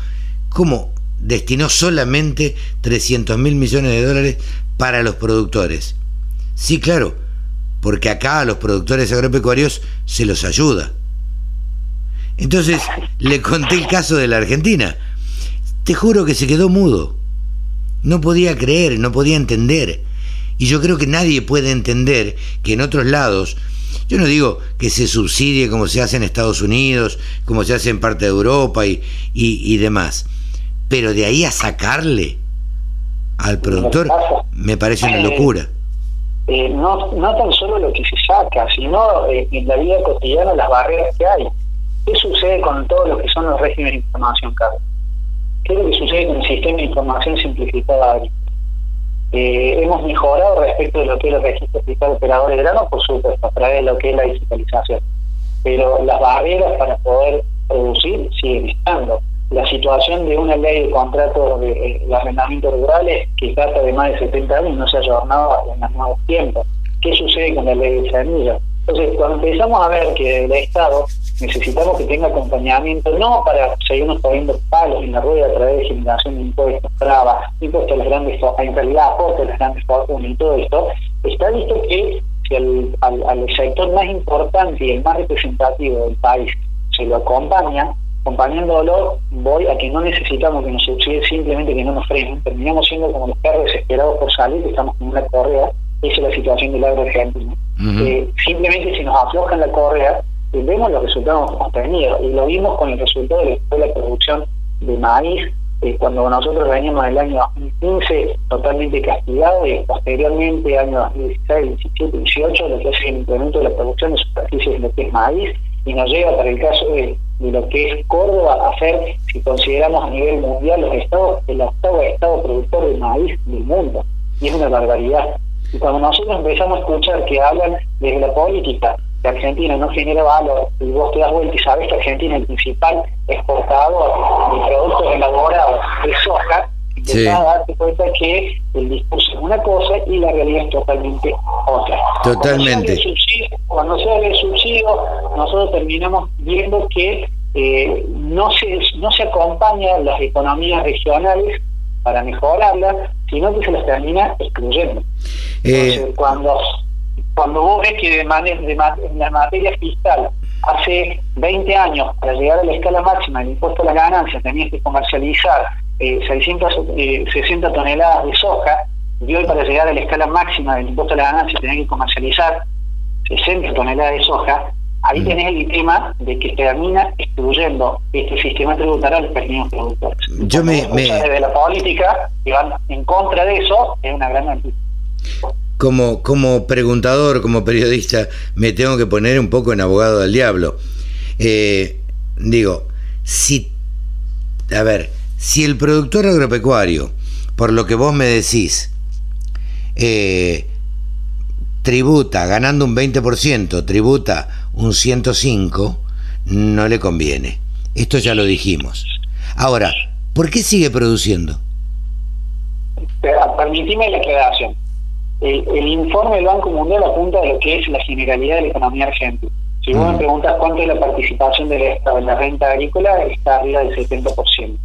¿Cómo destinó solamente 300 mil millones de dólares para los productores? Sí, claro, porque acá a los productores agropecuarios se los ayuda. Entonces le conté el caso de la Argentina. Te juro que se quedó mudo. no podía creer, no podía entender. Y yo creo que nadie puede entender que en otros lados, yo no digo que se subsidie como se hace en Estados Unidos, como se hace en parte de Europa y, y, demás, pero de ahí a sacarle al productor me parece una locura.
Eh, no, no tan solo lo que se saca, sino eh, en la vida cotidiana las barreras que hay. ¿Qué sucede con todo lo que son los regímenes de información, Carlos? ¿Qué es lo que sucede con el sistema de información simplificada eh, hemos mejorado respecto de lo que es el registro fiscal operador de grano, por supuesto, a través de lo que es la digitalización. Pero las barreras para poder producir siguen estando. La situación de una ley de contratos de, de arrendamientos rurales que data de más de 70 años no se ha adornado en los nuevos tiempos. ¿Qué sucede con la ley de semillas? Entonces, cuando empezamos a ver que el Estado necesitamos que tenga acompañamiento, no para seguirnos poniendo palos en la rueda a través de generación de impuestos, trabas, impuestos a las grandes, en realidad a las grandes fortunas y todo esto, está visto que si al, al, sector más importante y el más representativo del país se lo acompaña, acompañándolo, voy a que no necesitamos que nos subsidie simplemente que no nos frenen, terminamos siendo como los perros desesperados por salir, que estamos con una correa, esa es la situación del agro argentino. Eh, simplemente si nos aflojan la correa, vemos los resultados tenido y lo vimos con el resultado de la producción de maíz eh, cuando nosotros veníamos en el año 2015 totalmente castigado y posteriormente año 2016, 17, 18 lo que es el incremento de la producción de superficies de lo que es maíz y nos lleva para el caso de, lo que es Córdoba a ser, si consideramos a nivel mundial los estados, el octavo estado productor de maíz del mundo y es una barbaridad. Y cuando nosotros empezamos a escuchar que hablan desde la política que Argentina no genera valor y vos te das vuelta y sabes que Argentina es el principal exportador de productos elaborados de soja, sí. te a darte cuenta que el discurso es una cosa y la realidad es totalmente otra.
Totalmente.
Cuando se habla de subsidio, nosotros terminamos viendo que eh, no se no se acompaña las economías regionales para mejorarlas, sino que se las termina excluyendo. Eh, Entonces, cuando cuando vos ves que de, manera, de, la materia fiscal hace 20 años, para llegar a la escala máxima del impuesto a la ganancia, tenías que comercializar eh, 660 eh, toneladas de soja, y hoy para llegar a la escala máxima del impuesto a la ganancia tenías que comercializar 60 toneladas de soja, ahí tenés el tema de que termina excluyendo este sistema tributario a los pequeños productores.
Yo me, me...
Desde la política, que van en contra de eso, es una gran noticia
como, como preguntador, como periodista, me tengo que poner un poco en abogado del diablo. Eh, digo, si, a ver, si el productor agropecuario, por lo que vos me decís, eh, tributa ganando un 20%, tributa un 105%, no le conviene. Esto ya lo dijimos. Ahora, ¿por qué sigue produciendo?
Permitime la aclaración el, informe del Banco Mundial apunta a lo que es la generalidad de la economía argentina. Si vos me mm. preguntas cuánto es la participación del Estado en la renta agrícola, está arriba del 70%.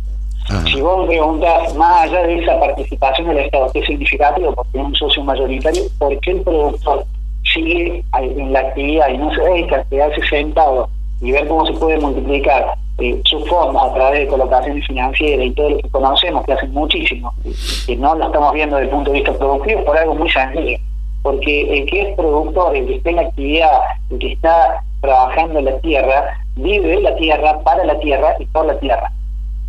Ah. Si vos me preguntas, más allá de esa participación del Estado, ¿qué es significativo? Porque es un socio mayoritario, ¿por qué el productor sigue en la actividad y no se dedica a quedarse sentado y ver cómo se puede multiplicar eh, sus fondos a través de colocaciones financieras y todo lo que conocemos, que hacen muchísimo, que no lo estamos viendo desde el punto de vista productivo, por algo muy sencillo. Porque el que es productor, el que está en la actividad, el que está trabajando en la tierra, vive la tierra, para la tierra y por la tierra.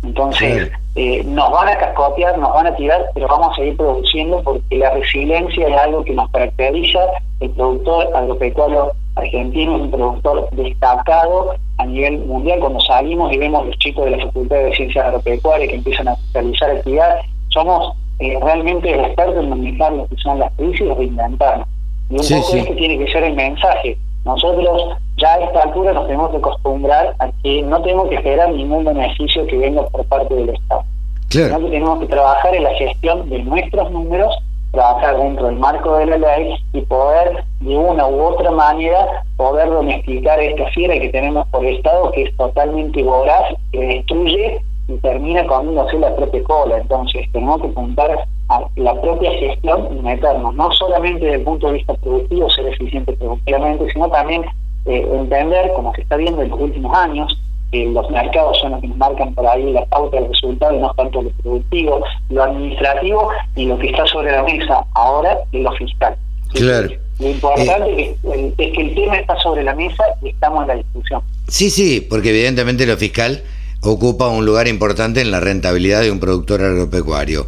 Entonces, eh, nos van a cascotear, nos van a tirar, pero vamos a seguir produciendo porque la resiliencia es algo que nos caracteriza. El productor agropecuario argentino es un productor destacado a nivel mundial. Cuando salimos y vemos los chicos de la Facultad de Ciencias Agropecuarias que empiezan a realizar actividades, somos eh, realmente expertos en manejar lo que son las crisis y reinventarnos. Y un poco este tiene que ser el mensaje. Nosotros ya a esta altura nos tenemos que acostumbrar a que no tenemos que esperar ningún beneficio que venga por parte del Estado. Sino que tenemos que trabajar en la gestión de nuestros números, trabajar dentro del marco de la ley y poder de una u otra manera poder domesticar esta fiera que tenemos por el Estado que es totalmente voraz, que destruye y termina comiéndose la propia cola. Entonces tenemos que apuntar a la propia gestión y meternos, no solamente desde el punto de vista productivo, ser eficiente productivamente, sino también eh, entender, como se está viendo en los últimos años, que los mercados son los que nos marcan por ahí la pauta del resultado y no tanto lo productivo, lo administrativo y lo que está sobre la mesa ahora es lo fiscal.
Claro.
Lo importante es, que el tema está sobre la mesa y estamos en la discusión.
Sí, sí, porque evidentemente lo fiscal ocupa un lugar importante en la rentabilidad de un productor agropecuario.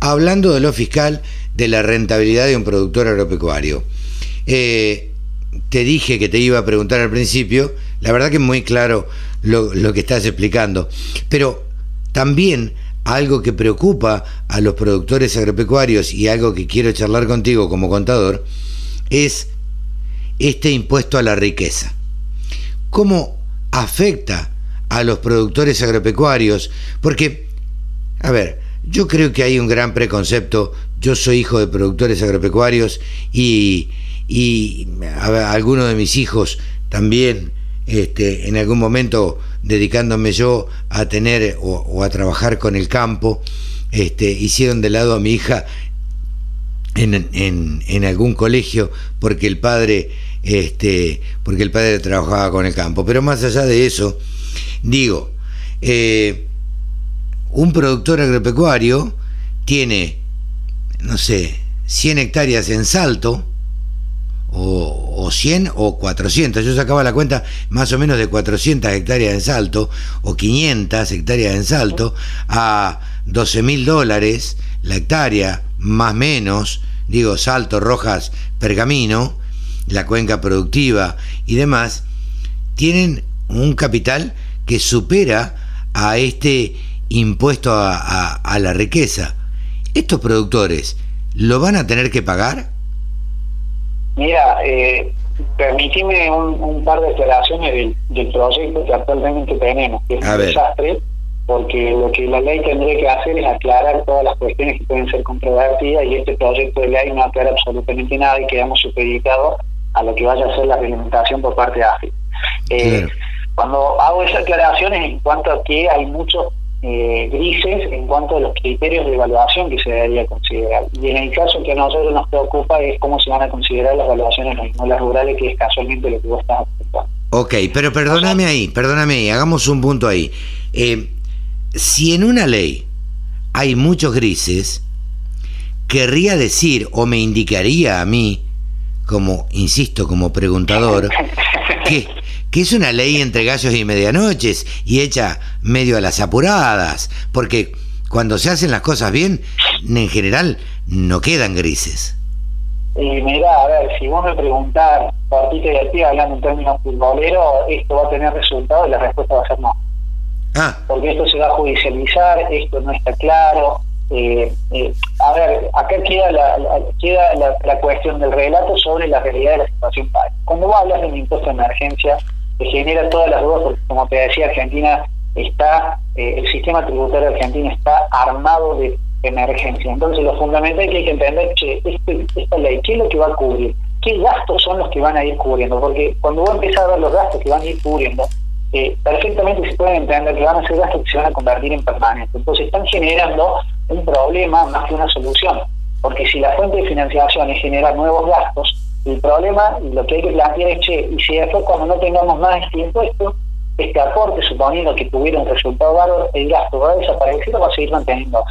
Hablando de lo fiscal, de la rentabilidad de un productor agropecuario. Eh, te dije que te iba a preguntar al principio, la verdad que es muy claro lo, lo que estás explicando, pero también algo que preocupa a los productores agropecuarios y algo que quiero charlar contigo como contador, es este impuesto a la riqueza. ¿Cómo afecta a los productores agropecuarios? Porque, a ver, yo creo que hay un gran preconcepto. Yo soy hijo de productores agropecuarios y, y algunos de mis hijos también, este, en algún momento dedicándome yo a tener o, a trabajar con el campo, este, hicieron de lado a mi hija en, en, algún colegio porque el padre este porque el padre trabajaba con el campo pero más allá de eso digo eh, un productor agropecuario tiene no sé 100 hectáreas en salto o, o 100 o 400. Yo sacaba la cuenta más o menos de 400 hectáreas en salto o 500 hectáreas en salto a 12 mil dólares la hectárea, más menos, digo, salto, rojas, pergamino, la cuenca productiva y demás, tienen un capital que supera a este impuesto a, a la riqueza. ¿Estos productores lo van a tener que pagar?
Mira, eh, permíteme un, par de declaraciones del, proyecto que actualmente tenemos, que es un desastre, porque lo que la ley tendría que hacer es aclarar todas las cuestiones que pueden ser controvertidas y este proyecto de ley no aclara absolutamente nada y quedamos supeditados a lo que vaya a ser la reglamentación por parte de AFI. Eh, cuando hago esas aclaraciones en cuanto a que hay muchos eh, grises en cuanto a los criterios de evaluación que se debería considerar. Y en el caso que a nosotros nos preocupa es cómo se van a considerar las evaluaciones en las las rurales, que es casualmente lo que vos estás apuntando.
Ok, pero perdóname ahí, perdóname ahí, hagamos un punto ahí. Eh, si en una ley hay muchos grises, querría decir o me indicaría a mí, como, insisto, como preguntador, que que es una ley entre gallos y medianoches y hecha medio a las apuradas, porque cuando se hacen las cosas bien, en general no quedan grises.
Y mira, a ver, si vos me preguntás, partite de ti hablando en términos futboleros, esto va a tener resultado y la respuesta va a ser no. Ah. Porque esto se va a judicializar, esto no está claro. Eh, eh, a ver, acá queda, la, queda la, cuestión del relato sobre la realidad de la situación país. Cuando vos hablas de un impuesto de emergencia, que genera todas las dudas, porque como te decía, Argentina está, eh, el sistema tributario argentino está armado de emergencia. Entonces lo fundamental que hay que entender que este, esta ley, ¿qué es lo que va a cubrir? ¿Qué gastos son los que van a ir cubriendo? Porque cuando vos empezás a ver los gastos que van a ir cubriendo, eh, perfectamente se puede entender que van a ser gastos que se van a convertir en permanentes. Entonces están generando un problema más que una solución. Porque si la fuente de financiación es generar nuevos gastos, el problema, lo que hay que plantear es, che, y si después cuando no tengamos más este impuesto, este aporte, suponiendo que tuviera un resultado valor, el gasto va a desaparecer o va a seguir manteniendo.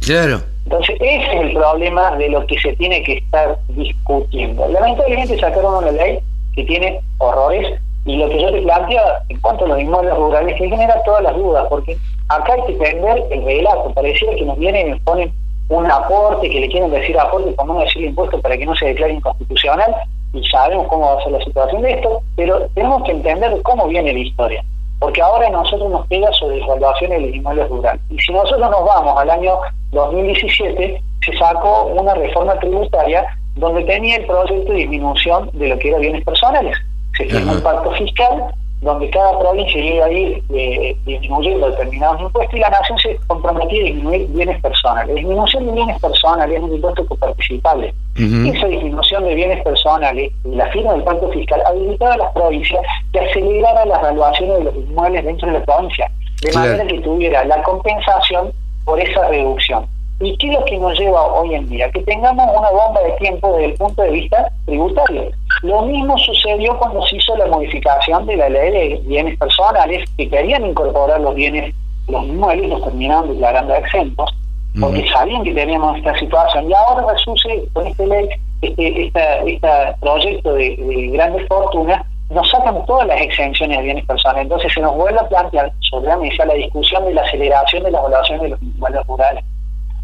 Claro.
Entonces, ese es el problema de lo que se tiene que estar discutiendo. Lamentablemente sacaron una ley que tiene horrores y lo que yo te planteo en cuanto a los inmuebles rurales que genera todas las dudas, porque acá hay que entender el relato. Pareciera que nos vienen y nos ponen un aporte, que le quieren decir aporte, como no decir impuesto para que no se declare inconstitucional, y sabemos cómo va a ser la situación de esto, pero tenemos que entender cómo viene la historia, porque ahora nosotros nos pega sobre evaluaciones de los inmuebles rurales. Y si nosotros nos vamos al año 2017, se sacó una reforma tributaria donde tenía el proyecto de disminución de lo que eran bienes personales. Se firmó un pacto fiscal donde cada provincia iba a ir eh, disminuyendo determinados impuestos y la nación se comprometía a disminuir bienes personales. La disminución de bienes personales es un impuesto coparticipable. Esa disminución de bienes personales y la firma del pacto fiscal habilitaba a las provincias que acelerara las evaluaciones de los inmuebles dentro de la provincia, de manera que tuviera la compensación por esa reducción. ¿Y qué es lo que nos lleva hoy en día? Que tengamos una bomba de tiempo desde el punto de vista tributario. Lo mismo sucedió cuando se hizo la modificación de la ley de bienes personales, que querían incorporar los bienes, los inmuebles, los terminaron declarando exentos, porque sabían que teníamos esta situación. Y ahora sucede con esta ley, este, este proyecto de, de grandes fortunas, nos sacan todas las exenciones de bienes personales. Entonces se nos vuelve a plantear sobre la mesa la discusión de la aceleración de las evaluaciones de los inmuebles rurales.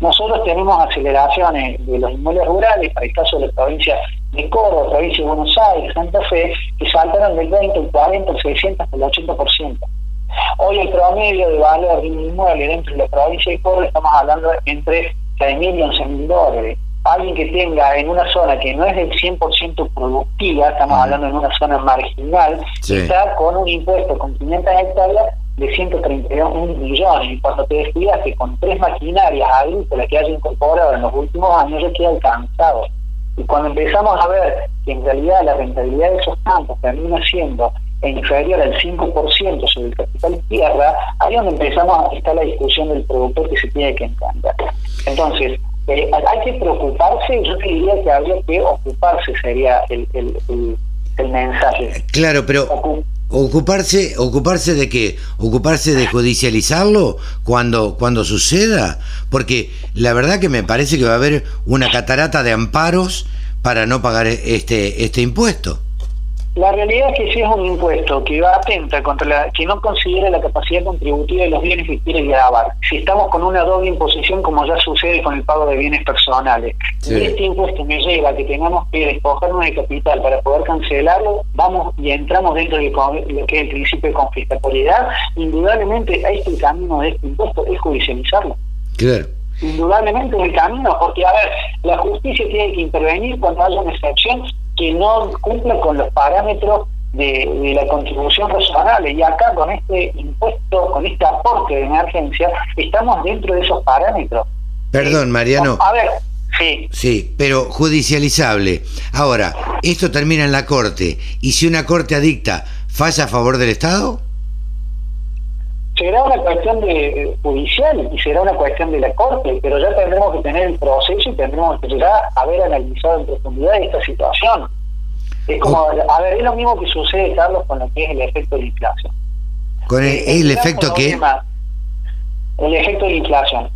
Nosotros tenemos aceleraciones de los inmuebles rurales, para el caso de la provincia de Córdoba, provincia de Buenos Aires, Santa Fe, que saltaron del 20, el 40, el 60 hasta el 80%. Hoy el promedio de valor de un inmueble dentro de la provincia de Córdoba estamos hablando entre 6.000 y 11.000 dólares. Alguien que tenga en una zona que no es del 100% productiva, estamos hablando en una zona marginal, está con un impuesto con 500 hectáreas de 131 millones. Y cuando te descuidas que con tres maquinarias agrícolas que haya incorporado en los últimos años ya queda alcanzado. Y cuando empezamos a ver que en realidad la rentabilidad de esos campos termina siendo inferior al 5% sobre el capital tierra, ahí es donde empezamos a estar la discusión del productor que se tiene que entender. Entonces, eh, hay que preocuparse, yo diría que habría que ocuparse, sería el, el, mensaje.
Claro, pero ocuparse, ocuparse de qué? Ocuparse de judicializarlo cuando, cuando suceda, porque la verdad que me parece que va a haber una catarata de amparos para no pagar este, este impuesto.
La realidad es que si es un impuesto que va atenta contra la, que no considera la capacidad contributiva de los bienes que quiere grabar, si estamos con una doble imposición como ya sucede con el pago de bienes personales, y este impuesto me lleva a que tengamos que despojarnos de capital para poder cancelarlo, vamos y entramos dentro de lo que es el principio de confiscatoriedad, indudablemente este camino de este impuesto es judicializarlo.
Claro
indudablemente es el camino, porque a ver, la justicia tiene que intervenir cuando haya una excepción que no cumpla con los parámetros de, la contribución razonable. Y acá con este impuesto, con este aporte de emergencia, estamos dentro de esos parámetros.
Perdón, Mariano.
A ver, sí.
Sí, pero judicializable. Ahora, esto termina en la Corte. ¿Y si una Corte adicta falla a favor del Estado?
Será una cuestión de judicial y será una cuestión de la Corte, pero ya tendremos que tener el proceso y tendremos que llegar a haber analizado en profundidad esta situación. Es como, a ver, es lo mismo que sucede, Carlos, con lo que es el efecto de la inflación.
¿Con el, efecto qué?
El efecto de la inflación.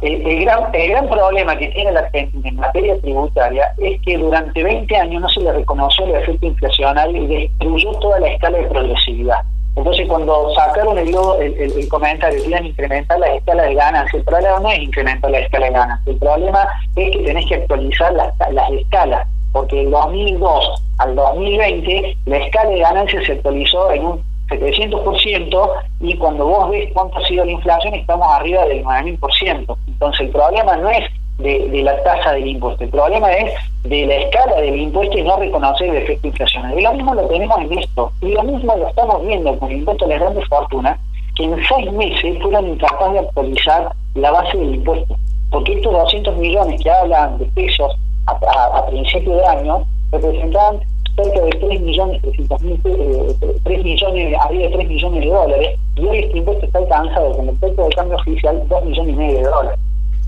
El, gran, el gran problema que tiene la Argentina en materia tributaria es que durante 20 años no se le reconoció el efecto inflacionario y destruyó toda la escala de progresividad. Entonces, cuando sacaron el, el, el, comentario, querían incrementar la escala de ganancia, el problema no es incrementar la escala de ganancia, el problema es que tenés que actualizar las, las escalas, porque del 2002 al 2020 la escala de ganancia se actualizó en un 700% y cuando vos ves cuánto ha sido la inflación estamos arriba del 9000%. Entonces el problema no es de, la tasa del impuesto. El problema es de la escala del impuesto y no reconocer el efecto inflacionario. Y lo mismo lo tenemos en esto. Y lo mismo lo estamos viendo con el impuesto de las grandes fortunas, que en seis meses fueron incapaces de actualizar la base del impuesto. Porque estos 200 millones que hablan de pesos a, principio de año representaban cerca de 3 millones, 300 mil, eh, 3 millones, arriba de 3 millones de dólares, y hoy este impuesto está alcanzado con el precio de cambio oficial 2 millones y medio de dólares.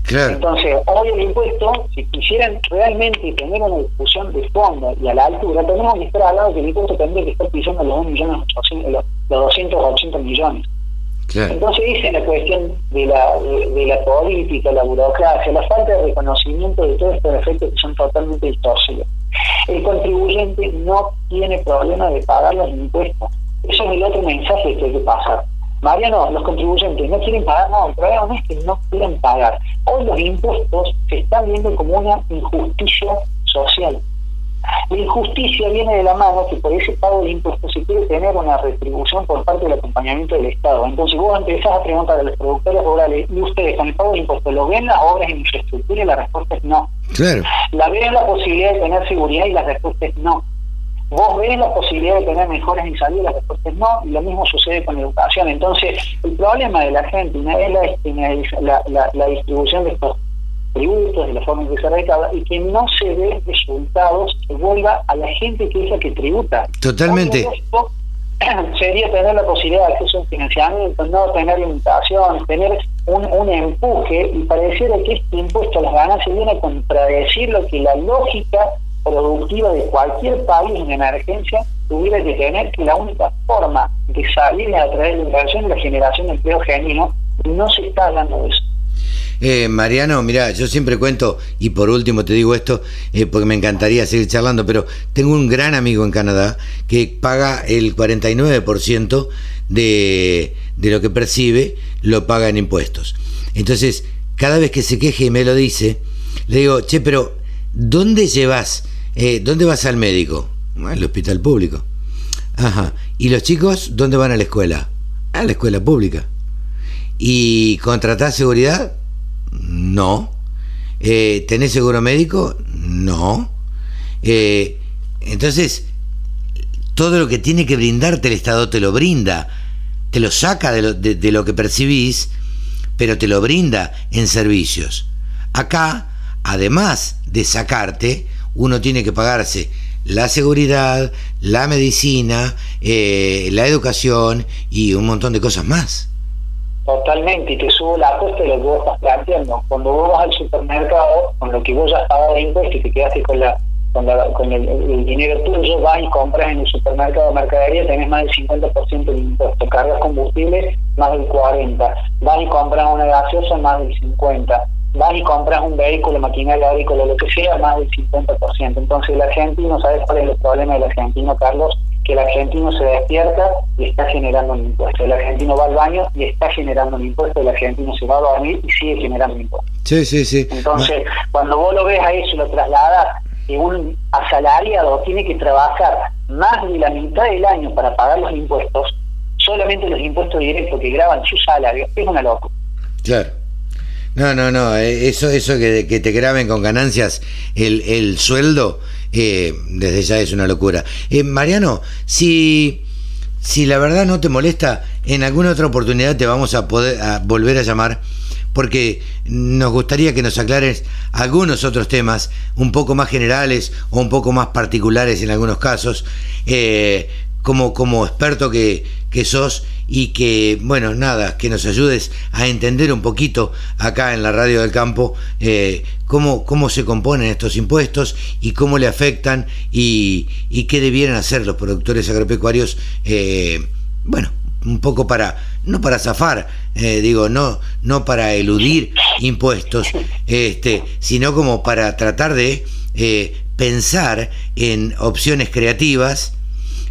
Entonces, hoy el impuesto, si quisieran realmente tener una discusión de fondo y a la altura, tenemos que estar hablando que el impuesto tendría que estar pisando los 2 millones, los, 280 millones. Entonces dice la cuestión de la, de, la política, la burocracia, la falta de reconocimiento de todos estos efectos que son totalmente distorsidos. El contribuyente no tiene problema de pagar los impuestos. Eso es el otro mensaje que hay que pasar. Mariano, los contribuyentes no quieren pagar, no, el problema no es que no quieren pagar. Hoy los impuestos se están viendo como una injusticia social. La injusticia viene de la mano que por ese pago de impuestos se quiere tener una retribución por parte del acompañamiento del Estado. Entonces vos empezás a preguntar a los productores rurales, ¿y ustedes con el pago de impuestos lo ven las obras en infraestructura? Y la respuesta es no.
Claro.
La ven la posibilidad de tener seguridad y la respuesta es no. Vos ves la posibilidad de tener mejores en salud, las respuestas no, y lo mismo sucede con la educación. Entonces, el problema de la Argentina es la, la, distribución de estos tributos, de la forma en que se recauda, y que no se ve resultados que vuelva a la gente que es la que tributa.
Totalmente.
sería tener la posibilidad de acceso a un financiamiento, no tener limitaciones, tener un, un empuje, y pareciera que este impuesto a las ganancias viene a contradecir lo que la lógica productiva de cualquier país en emergencia tuviera que tener que la única forma de salir a través de la inversión es la generación de empleo genuino y no se está hablando de eso.
Eh, Mariano, mira, yo siempre cuento, y por último te digo esto, eh, porque me encantaría seguir charlando, pero tengo un gran amigo en Canadá que paga el 49% de, de lo que percibe, lo paga en impuestos. Entonces, cada vez que se queje y me lo dice, le digo, che, pero ¿dónde llevas? Eh, ¿Dónde vas al médico? Al hospital público. Ajá. ¿Y los chicos dónde van a la escuela? A la escuela pública. ¿Y contratás seguridad? No. Eh, ¿Tenés seguro médico? No. Eh, entonces, todo lo que tiene que brindarte el Estado te lo brinda, te lo saca de lo, de lo que percibís, pero te lo brinda en servicios. Acá, además de sacarte, uno tiene que pagarse la seguridad, la medicina, eh, la educación y un montón de cosas más.
Totalmente, y te subo la costa de lo que vos estás planteando. Cuando vos vas al supermercado, con lo que vos ya has pagado de impuestos y te quedaste con la con, el, dinero tuyo, vas y compras en el supermercado de mercadería, tenés más del 50% de impuesto. Cargas combustible, más del 40%. Vas y compras una gaseosa, más del 50% vas y compras un vehículo, maquinaria agrícola, lo que sea, más del 50%. Entonces el argentino, ¿sabes cuál es el problema del argentino, Carlos? Que el argentino se despierta y está generando un impuesto. El argentino va al baño y está generando un impuesto. El argentino se va a dormir y sigue generando un impuesto.
Sí, sí, sí.
Entonces, cuando vos lo ves a eso y lo trasladas, que un asalariado tiene que trabajar más de la mitad del año para pagar los impuestos, solamente los impuestos directos que graban su salario, es una locura.
Claro. No, no, no, eh, eso, eso que, te graben con ganancias el, el sueldo, eh, desde ya es una locura. Eh, Mariano, si, si la verdad no te molesta, en alguna otra oportunidad te vamos a poder volver a llamar porque nos gustaría que nos aclares algunos otros temas un poco más generales o un poco más particulares en algunos casos, como, como experto que, que sos y que, bueno, nada, que nos ayudes a entender un poquito acá en la radio del campo eh, cómo, cómo se componen estos impuestos y cómo le afectan y, qué debieran hacer los productores agropecuarios, eh, bueno, un poco para, no para zafar, eh, digo, no, no para eludir impuestos, este, sino como para tratar de pensar en opciones creativas,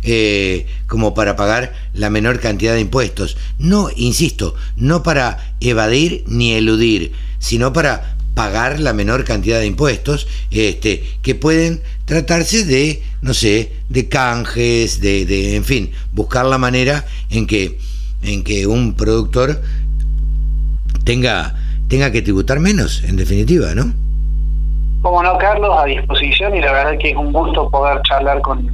eh, como para pagar la menor cantidad de impuestos. No, insisto, no para evadir ni eludir, sino para pagar la menor cantidad de impuestos, este, que pueden tratarse de, no sé, de canjes, de, de, en fin, buscar la manera en que, en que un productor tenga, tenga que tributar menos, en definitiva, ¿no?
Como no, Carlos, a disposición y la verdad que es un gusto poder charlar con,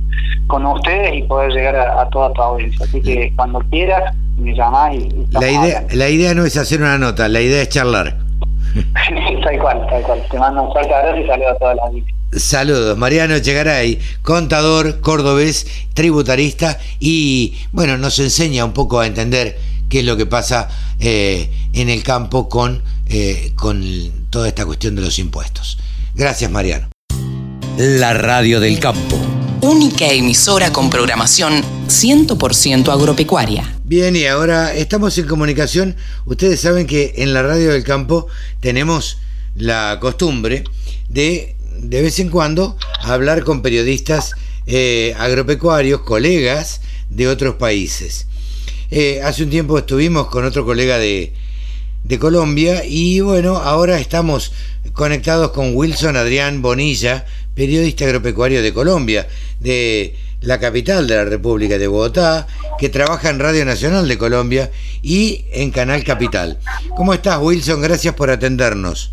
con ustedes y poder llegar a, toda tu audiencia. Así que cuando quieras, me llamás y...
la idea, la idea no es hacer una nota, la idea es charlar.
tal cual, tal cual. Te mando un fuerte abrazo y saludos a todas las
Saludos, Mariano Chegaray, contador, cordobés, tributarista y bueno, nos enseña un poco a entender qué es lo que pasa eh, en el campo con, eh, con toda esta cuestión de los impuestos. Gracias, Mariano.
La radio del campo.
Única emisora con programación 100% agropecuaria.
Bien, y ahora estamos en comunicación. Ustedes saben que en la radio del campo tenemos la costumbre de de vez en cuando hablar con periodistas eh, agropecuarios, colegas de otros países. Eh, hace un tiempo estuvimos con otro colega de, de Colombia y bueno, ahora estamos conectados con Wilson Adrián Bonilla, periodista agropecuario de Colombia, de la capital de la República de Bogotá, que trabaja en Radio Nacional de Colombia y en Canal Capital. ¿Cómo estás, Wilson? Gracias por atendernos.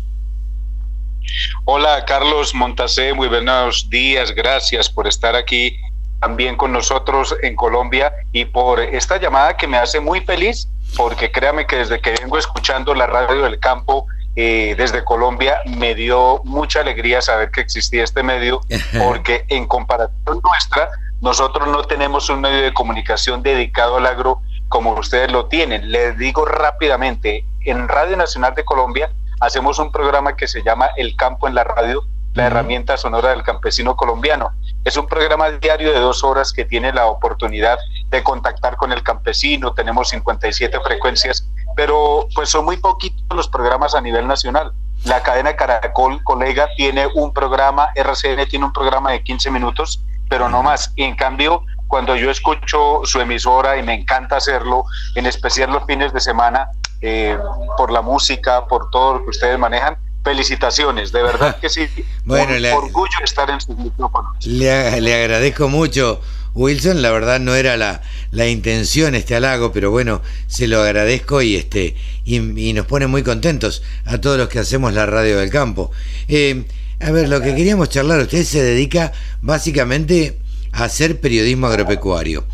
Hola, Carlos Montasé, muy buenos días, gracias por estar aquí también con nosotros en Colombia y por esta llamada que me hace muy feliz porque créame que desde que vengo escuchando la radio del campo eh, desde Colombia me dio mucha alegría saber que existía este medio porque en comparación nuestra nosotros no tenemos un medio de comunicación dedicado al agro como ustedes lo tienen. Les digo rápidamente, en Radio Nacional de Colombia hacemos un programa que se llama El Campo en la Radio la herramienta sonora del campesino colombiano. Es un programa diario de dos horas que tiene la oportunidad de contactar con el campesino. Tenemos 57 frecuencias, pero pues son muy poquitos los programas a nivel nacional. La cadena Caracol, colega, tiene un programa, RCN tiene un programa de 15 minutos, pero no más. Y en cambio, cuando yo escucho su emisora y me encanta hacerlo, en especial los fines de semana, eh, por la música, por todo lo que ustedes manejan, felicitaciones, de verdad que sí.
bueno,
le, orgullo estar en sus micrófonos.
Le, le, agradezco mucho, Wilson. La verdad no era la, la, intención este halago, pero bueno, se lo agradezco y este y, nos pone muy contentos a todos los que hacemos la radio del campo. Eh, a ver, lo que queríamos charlar, usted se dedica básicamente a hacer periodismo agropecuario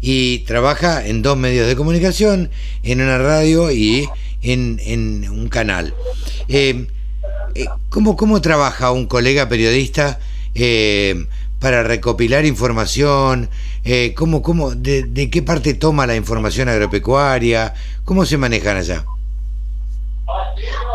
y trabaja en dos medios de comunicación, en una radio y en, en un canal. Eh, eh, ¿cómo, ¿Cómo trabaja un colega periodista eh, para recopilar información? Eh, ¿cómo, cómo, de, de, qué parte toma la información agropecuaria? ¿Cómo se manejan allá?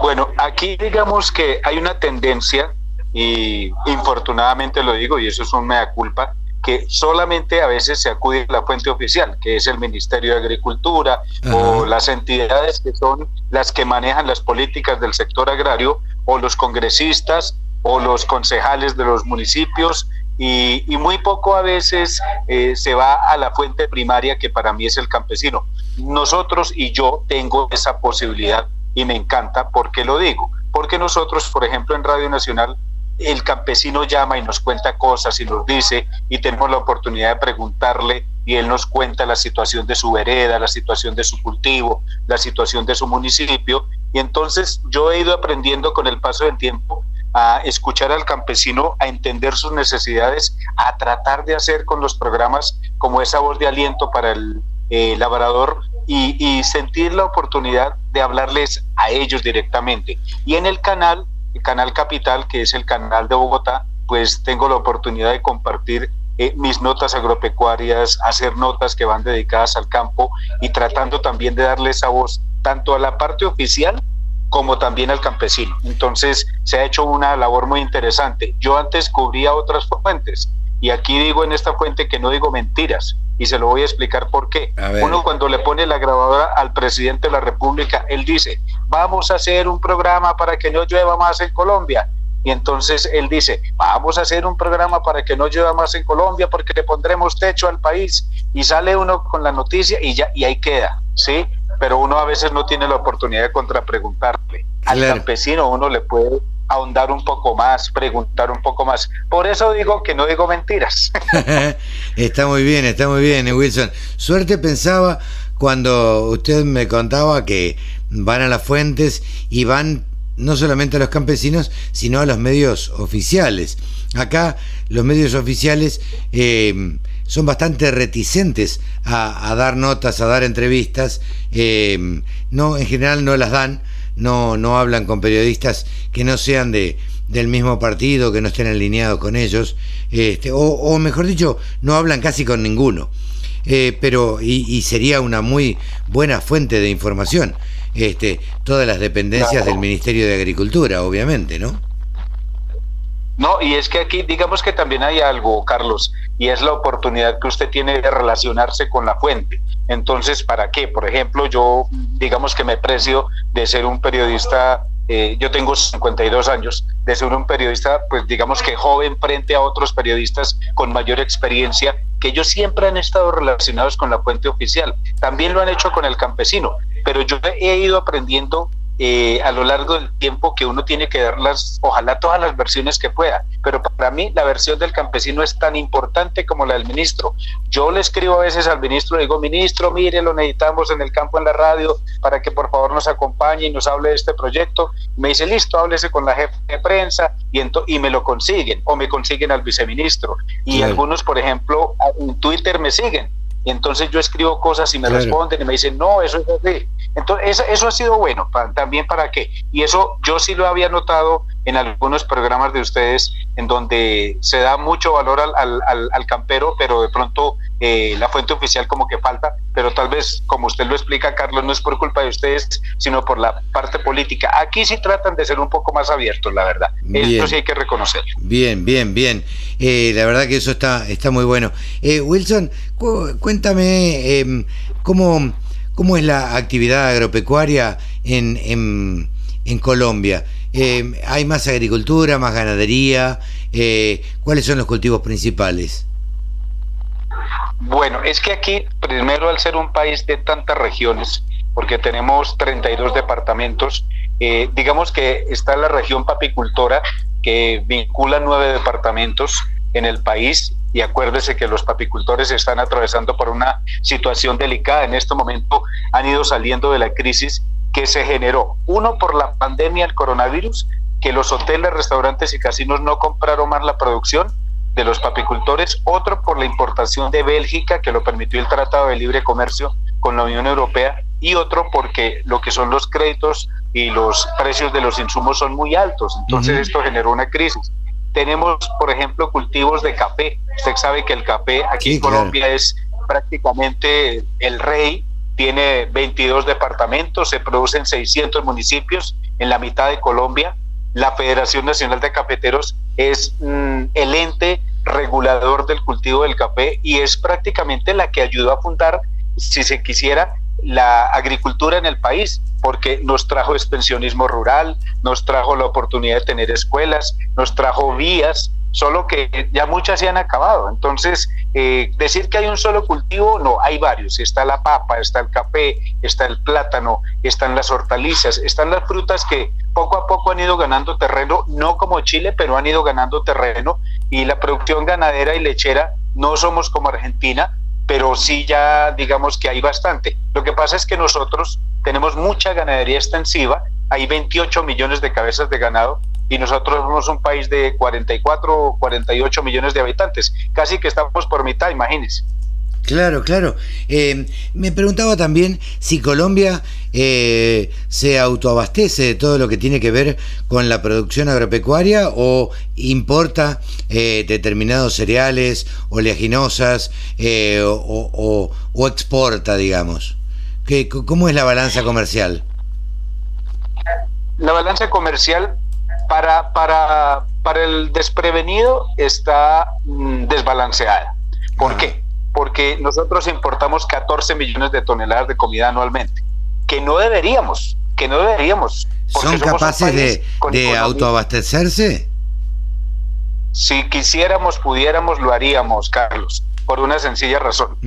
Bueno, aquí digamos que hay una tendencia, y infortunadamente lo digo, y eso es un mea culpa, que solamente a veces se acude a la fuente oficial, que es el Ministerio de Agricultura o las entidades que son las que manejan las políticas del sector agrario o los congresistas o los concejales de los municipios y, muy poco a veces eh, se va a la fuente primaria que para mí es el campesino. Nosotros y yo tengo esa posibilidad y me encanta. ¿Por qué lo digo? Porque nosotros, por ejemplo, en Radio Nacional el campesino llama y nos cuenta cosas y nos dice y tenemos la oportunidad de preguntarle y él nos cuenta la situación de su vereda, la situación de su cultivo, la situación de su municipio y entonces yo he ido aprendiendo con el paso del tiempo a escuchar al campesino, a entender sus necesidades, a tratar de hacer con los programas como esa voz de aliento para el eh, labrador y, sentir la oportunidad de hablarles a ellos directamente. Y en el canal Canal Capital, que es el canal de Bogotá, pues tengo la oportunidad de compartir eh, mis notas agropecuarias, hacer notas que van dedicadas al campo y tratando también de darle esa voz tanto a la parte oficial como también al campesino. Entonces se ha hecho una labor muy interesante. Yo antes cubría otras fuentes y aquí digo en esta fuente que no digo mentiras y se lo voy a explicar por qué. Uno cuando le pone la grabadora al presidente de la República, él dice, vamos a hacer un programa para que no llueva más en Colombia. Y entonces él dice, vamos a hacer un programa para que no llueva más en Colombia porque le pondremos techo al país. Y sale uno con la noticia y ya y ahí queda, ¿sí? Pero uno a veces no tiene la oportunidad de contrapreguntarle. Al campesino uno le puede ahondar un poco más, preguntar un poco más. Por eso digo que no digo mentiras.
está muy bien, está muy bien, eh, Wilson. Suerte pensaba cuando usted me contaba que van a las fuentes y van no solamente a los campesinos, sino a los medios oficiales. Acá los medios oficiales eh, son bastante reticentes a, dar notas, a dar entrevistas. Eh, no, en general no las dan no, no hablan con periodistas que no sean de, del mismo partido, que no estén alineados con ellos, este, o, mejor dicho, no hablan casi con ninguno. Eh, pero y, sería una muy buena fuente de información. Este, todas las dependencias del Ministerio de Agricultura, obviamente, ¿no?
No, y es que aquí digamos que también hay algo, Carlos, y es la oportunidad que usted tiene de relacionarse con la fuente. Entonces, ¿para qué? Por ejemplo, yo digamos que me precio de ser un periodista, eh, yo tengo 52 años, de ser un periodista, pues digamos que joven frente a otros periodistas con mayor experiencia, que ellos siempre han estado relacionados con la fuente oficial. También lo han hecho con el campesino, pero yo he ido aprendiendo eh, a lo largo del tiempo que uno tiene que darlas, ojalá todas las versiones que pueda, pero para mí la versión del campesino es tan importante como la del ministro. Yo le escribo a veces al ministro, le digo, ministro, mire, lo necesitamos en el campo, en la radio, para que por favor nos acompañe y nos hable de este proyecto. Me dice, listo, háblese con la jefe de prensa y, y me lo consiguen, o me consiguen al viceministro. Y algunos, por ejemplo, en Twitter me siguen y entonces yo escribo cosas y me responden y me dicen, no, eso es así. Entonces, eso, ha sido bueno, también para qué. Y eso yo sí lo había notado en algunos programas de ustedes en donde se da mucho valor al, al, al campero, pero de pronto eh, la fuente oficial como que falta, pero tal vez, como usted lo explica, Carlos, no es por culpa de ustedes, sino por la parte política. Aquí sí tratan de ser un poco más abiertos, la verdad. Esto sí hay que reconocerlo.
Bien, bien, bien. Eh, la verdad que eso está, está muy bueno. Eh, Wilson, cuéntame em, cómo, cómo es la actividad agropecuaria en, en, en Colombia. Em, ¿Hay más agricultura, más ganadería? ¿Cuáles son los cultivos principales?
Bueno, es que aquí, primero al ser un país de tantas regiones, porque tenemos 32 departamentos, eh, digamos que está la región papicultora que vincula nueve departamentos en el país y acuérdese que los papicultores están atravesando por una situación delicada. En este momento han ido saliendo de la crisis que se generó, uno por la pandemia, el coronavirus, que los hoteles, restaurantes y casinos no compraron más la producción de los papicultores, otro por la importación de Bélgica, que lo permitió el Tratado de Libre Comercio con la Unión Europea, y otro porque lo que son los créditos y los precios de los insumos son muy altos. Entonces esto generó una crisis. Tenemos, por ejemplo, cultivos de café. Usted sabe que el café aquí en Colombia es prácticamente el rey. Tiene 22 departamentos, se producen 600 municipios en la mitad de Colombia. La Federación Nacional de Cafeteros es mm, el ente regulador del cultivo del café y es prácticamente la que ayudó a fundar, si se quisiera, la agricultura en el país, porque nos trajo extensionismo rural, nos trajo la oportunidad de tener escuelas, nos trajo vías, solo que ya muchas se han acabado. Entonces, eh, decir que hay un solo cultivo, no, hay varios. Está la papa, está el café, está el plátano, están las hortalizas, están las frutas que poco a poco han ido ganando terreno, no como Chile, pero han ido ganando terreno. Y la producción ganadera y lechera no somos como Argentina, pero sí ya digamos que hay bastante. Lo que pasa es que nosotros tenemos mucha ganadería extensiva, hay 28 millones de cabezas de ganado y nosotros somos un país de 44 o 48 millones de habitantes, casi que estamos por mitad, imagínense.
Claro, claro. Eh, me preguntaba también si Colombia eh, se autoabastece de todo lo que tiene que ver con la producción agropecuaria o importa eh, determinados cereales, oleaginosas o, o, exporta, digamos. ¿Qué, ¿Cómo es la balanza comercial?
La balanza comercial para, para, para el desprevenido está mm, desbalanceada. ¿Por qué? Porque nosotros importamos 14 millones de toneladas de comida anualmente, que no deberíamos, que no deberíamos.
¿Son capaces de, de autoabastecerse?
Si quisiéramos, pudiéramos, lo haríamos, Carlos, por una sencilla razón.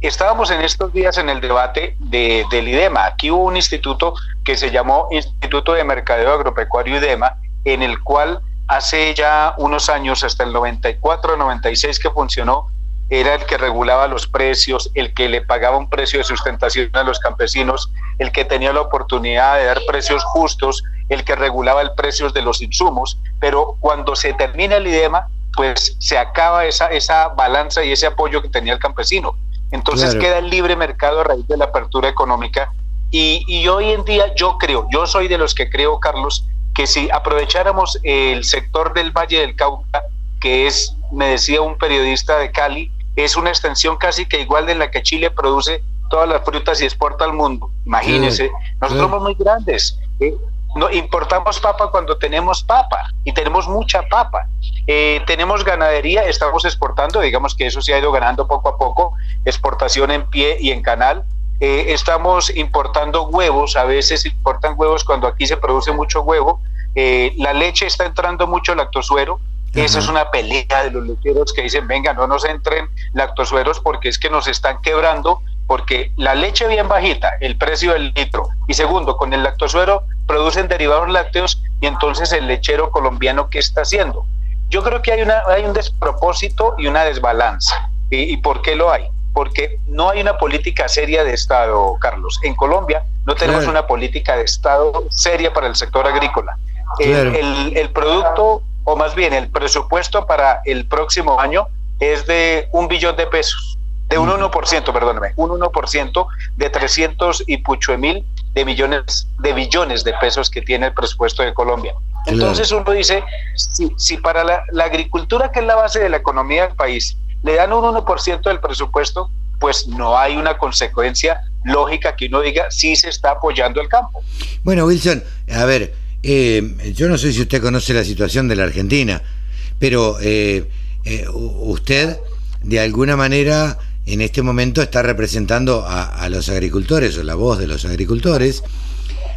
Estábamos en estos días en el debate de, del IDEMA. Aquí hubo un instituto que se llamó Instituto de Mercadeo Agropecuario IDEMA, en el cual hace ya unos años, hasta el 94, 96 que funcionó, era el que regulaba los precios, el que le pagaba un precio de sustentación a los campesinos, el que tenía la oportunidad de dar precios justos, el que regulaba el precio de los insumos, pero cuando se termina el IDEMA, pues se acaba esa, esa balanza y ese apoyo que tenía el campesino. Entonces queda el libre mercado a raíz de la apertura económica. Y, y hoy en día yo creo, yo soy de los que creo, Carlos, que si aprovecháramos el sector del Valle del Cauca, que es, me decía un periodista de Cali, es una extensión casi que igual de la que Chile produce todas las frutas y exporta al mundo. Imagínense, nosotros somos muy grandes. ¿eh? no, importamos papa cuando tenemos papa y tenemos mucha papa. Eh, tenemos ganadería, estamos exportando, digamos que eso se ha ido ganando poco a poco, exportación en pie y en canal. Eh, estamos importando huevos, a veces importan huevos cuando aquí se produce mucho huevo. Eh, la leche está entrando mucho lactosuero. Esa es una pelea de los lecheros que dicen, venga, no nos entren lactosueros porque es que nos están quebrando, porque la leche bien bajita, el precio del litro, y segundo, con el lactosuero producen derivados lácteos y entonces el lechero colombiano, ¿qué está haciendo? Yo creo que hay, una, hay un despropósito y una desbalanza. ¿Y, ¿Y por qué lo hay? Porque no hay una política seria de Estado, Carlos. En Colombia no tenemos una política de Estado seria para el sector agrícola. El, producto, o más bien el presupuesto para el próximo año es de un billón de pesos, de un 1%, perdóneme, un 1% de 300 y pucho mil de millones de billones de pesos que tiene el presupuesto de Colombia. Entonces uno dice, si, si para la, la, agricultura, que es la base de la economía del país, le dan un 1% del presupuesto, pues no hay una consecuencia lógica que uno diga si se está apoyando el campo.
Bueno, Wilson, a ver, eh, yo no sé si usted conoce la situación de la Argentina, pero eh, eh, usted de alguna manera en este momento está representando a, los agricultores o la voz de los agricultores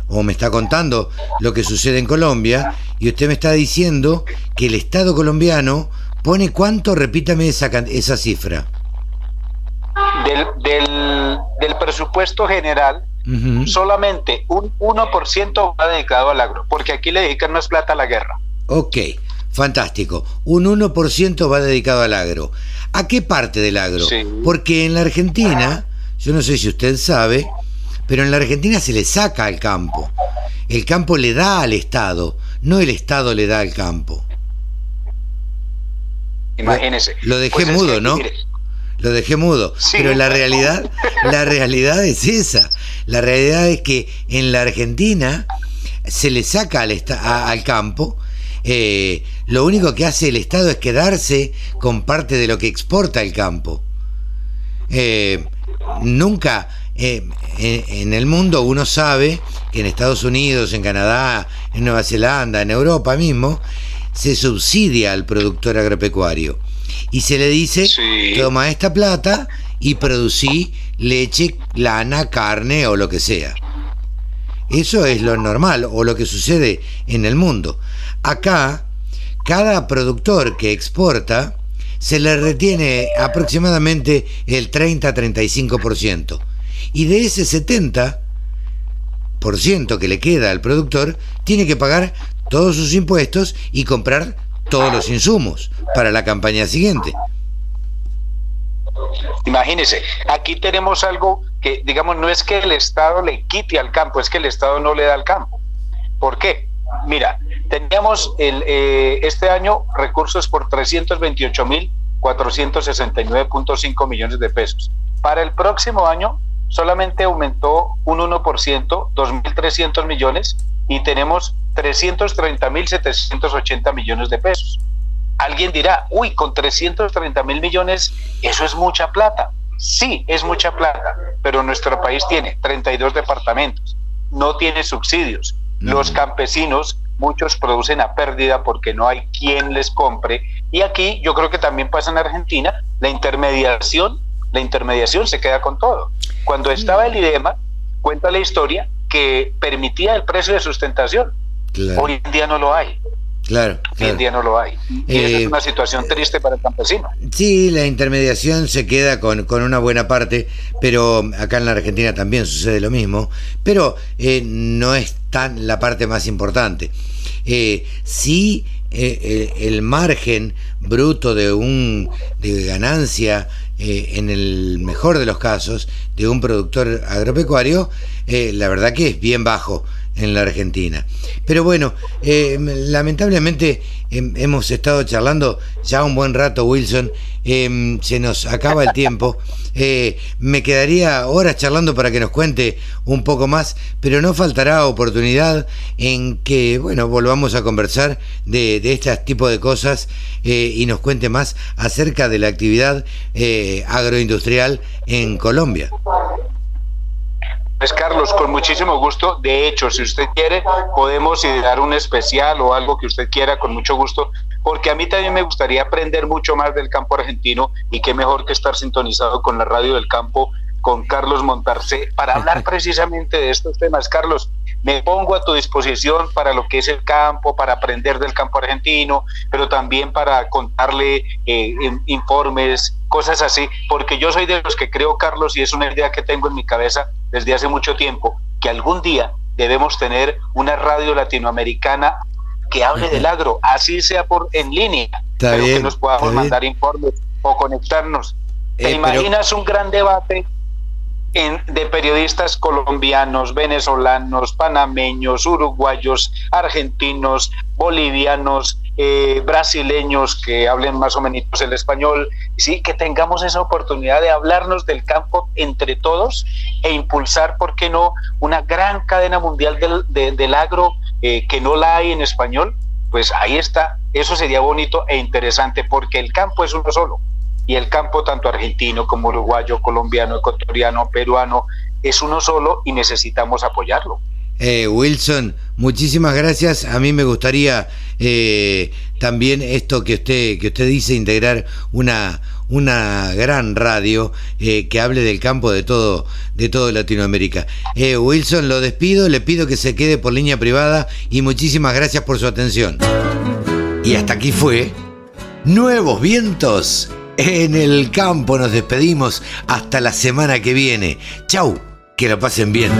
o me está contando lo que sucede en Colombia y usted me está diciendo que el Estado colombiano pone cuánto, repítame esa, esa cifra.
Del, del, presupuesto general, solamente un 1% va dedicado al agro, porque aquí le dedican más plata a la guerra.
Ok, fantástico. Un 1% va dedicado al agro. ¿A qué parte del agro? Porque en la Argentina, yo no sé si usted sabe, pero en la Argentina se le saca al campo. El campo le da al Estado, no el Estado le da al campo.
Imagínese.
Lo dejé pues mudo, ¿no? Lo dejé mudo. Pero la realidad, la realidad es esa. La realidad es que en la Argentina se le saca al, al campo. Eh, lo único que hace el Estado es quedarse con parte de lo que exporta el campo. Eh, nunca eh, en el mundo uno sabe que en Estados Unidos, en Canadá, en Nueva Zelanda, en Europa mismo, se subsidia al productor agropecuario y se le dice, toma esta plata y producí leche, lana, carne o lo que sea. Eso es lo normal o lo que sucede en el mundo. Acá, cada productor que exporta se le retiene aproximadamente el 30-35%. Y de ese 70% que le queda al productor, tiene que pagar todos sus impuestos y comprar todos los insumos para la campaña siguiente.
Imagínese, aquí tenemos algo que, digamos, no es que el Estado le quite al campo, es que el Estado no le da al campo. ¿Por qué? Mira, teníamos eh, este año recursos por 328 mil 469.5 millones de pesos. Para el próximo año solamente aumentó un 1%, 2.300 millones, y tenemos 330.780 millones de pesos. Alguien dirá, uy, con 330 mil millones, eso es mucha plata. Sí, es mucha plata, pero nuestro país tiene 32 departamentos, no tiene subsidios. Los campesinos, muchos producen a pérdida porque no hay quien les compre. Y aquí yo creo que también pasa en Argentina, la intermediación, la intermediación se queda con todo. Cuando estaba el IDEMA, cuenta la historia que permitía el precio de sustentación. Hoy en día no lo hay.
Claro,
Hoy en día no lo hay. Y es eh, una situación triste para el campesino.
Sí, la intermediación se queda con, con, una buena parte, pero acá en la Argentina también sucede lo mismo, pero eh, no es tan la parte más importante. Eh, sí, eh, el margen bruto de un de ganancia en el mejor de los casos de un productor agropecuario, la verdad que es bien bajo en la Argentina. Pero bueno, eh, lamentablemente em, hemos estado charlando ya un buen rato, Wilson. Em, se nos acaba el tiempo. Eh, me quedaría horas charlando para que nos cuente un poco más, pero no faltará oportunidad en que, bueno, volvamos a conversar de, de este tipo de cosas eh, y nos cuente más acerca de la actividad agroindustrial en Colombia.
Pues Carlos, con muchísimo gusto. De hecho, si usted quiere, podemos dar un especial o algo que usted quiera, con mucho gusto, porque a mí también me gustaría aprender mucho más del campo argentino y qué mejor que estar sintonizado con la radio del campo, con Carlos Montarce, para hablar precisamente de estos temas. Carlos, me pongo a tu disposición para lo que es el campo, para aprender del campo argentino, pero también para contarle eh, informes, cosas así, porque yo soy de los que creo, Carlos, y es una idea que tengo en mi cabeza desde hace mucho tiempo, que algún día debemos tener una radio latinoamericana que hable del agro, así sea por en línea, pero que nos podamos mandar informes o conectarnos. ¿Te eh, imaginas un gran debate de periodistas colombianos, venezolanos, panameños, uruguayos, argentinos, bolivianos, eh, brasileños que hablen más o menos el español, sí, que tengamos esa oportunidad de hablarnos del campo entre todos e impulsar, ¿por qué no?, una gran cadena mundial del, del agro eh, que no la hay en español pues ahí está. Eso sería bonito e interesante porque el campo es uno solo. Y el campo, tanto argentino como uruguayo, colombiano, ecuatoriano, peruano, es uno solo y necesitamos apoyarlo.
Eh, Wilson, muchísimas gracias. A mí me gustaría eh, también esto que usted, que usted dice, integrar una, una gran radio eh, que hable del campo de todo, de todo Latinoamérica. Eh, Wilson, lo despido, le pido que se quede por línea privada y muchísimas gracias por su atención. Y hasta aquí fue Nuevos Vientos en el campo. Nos despedimos hasta la semana que viene. Chau, que lo pasen bien.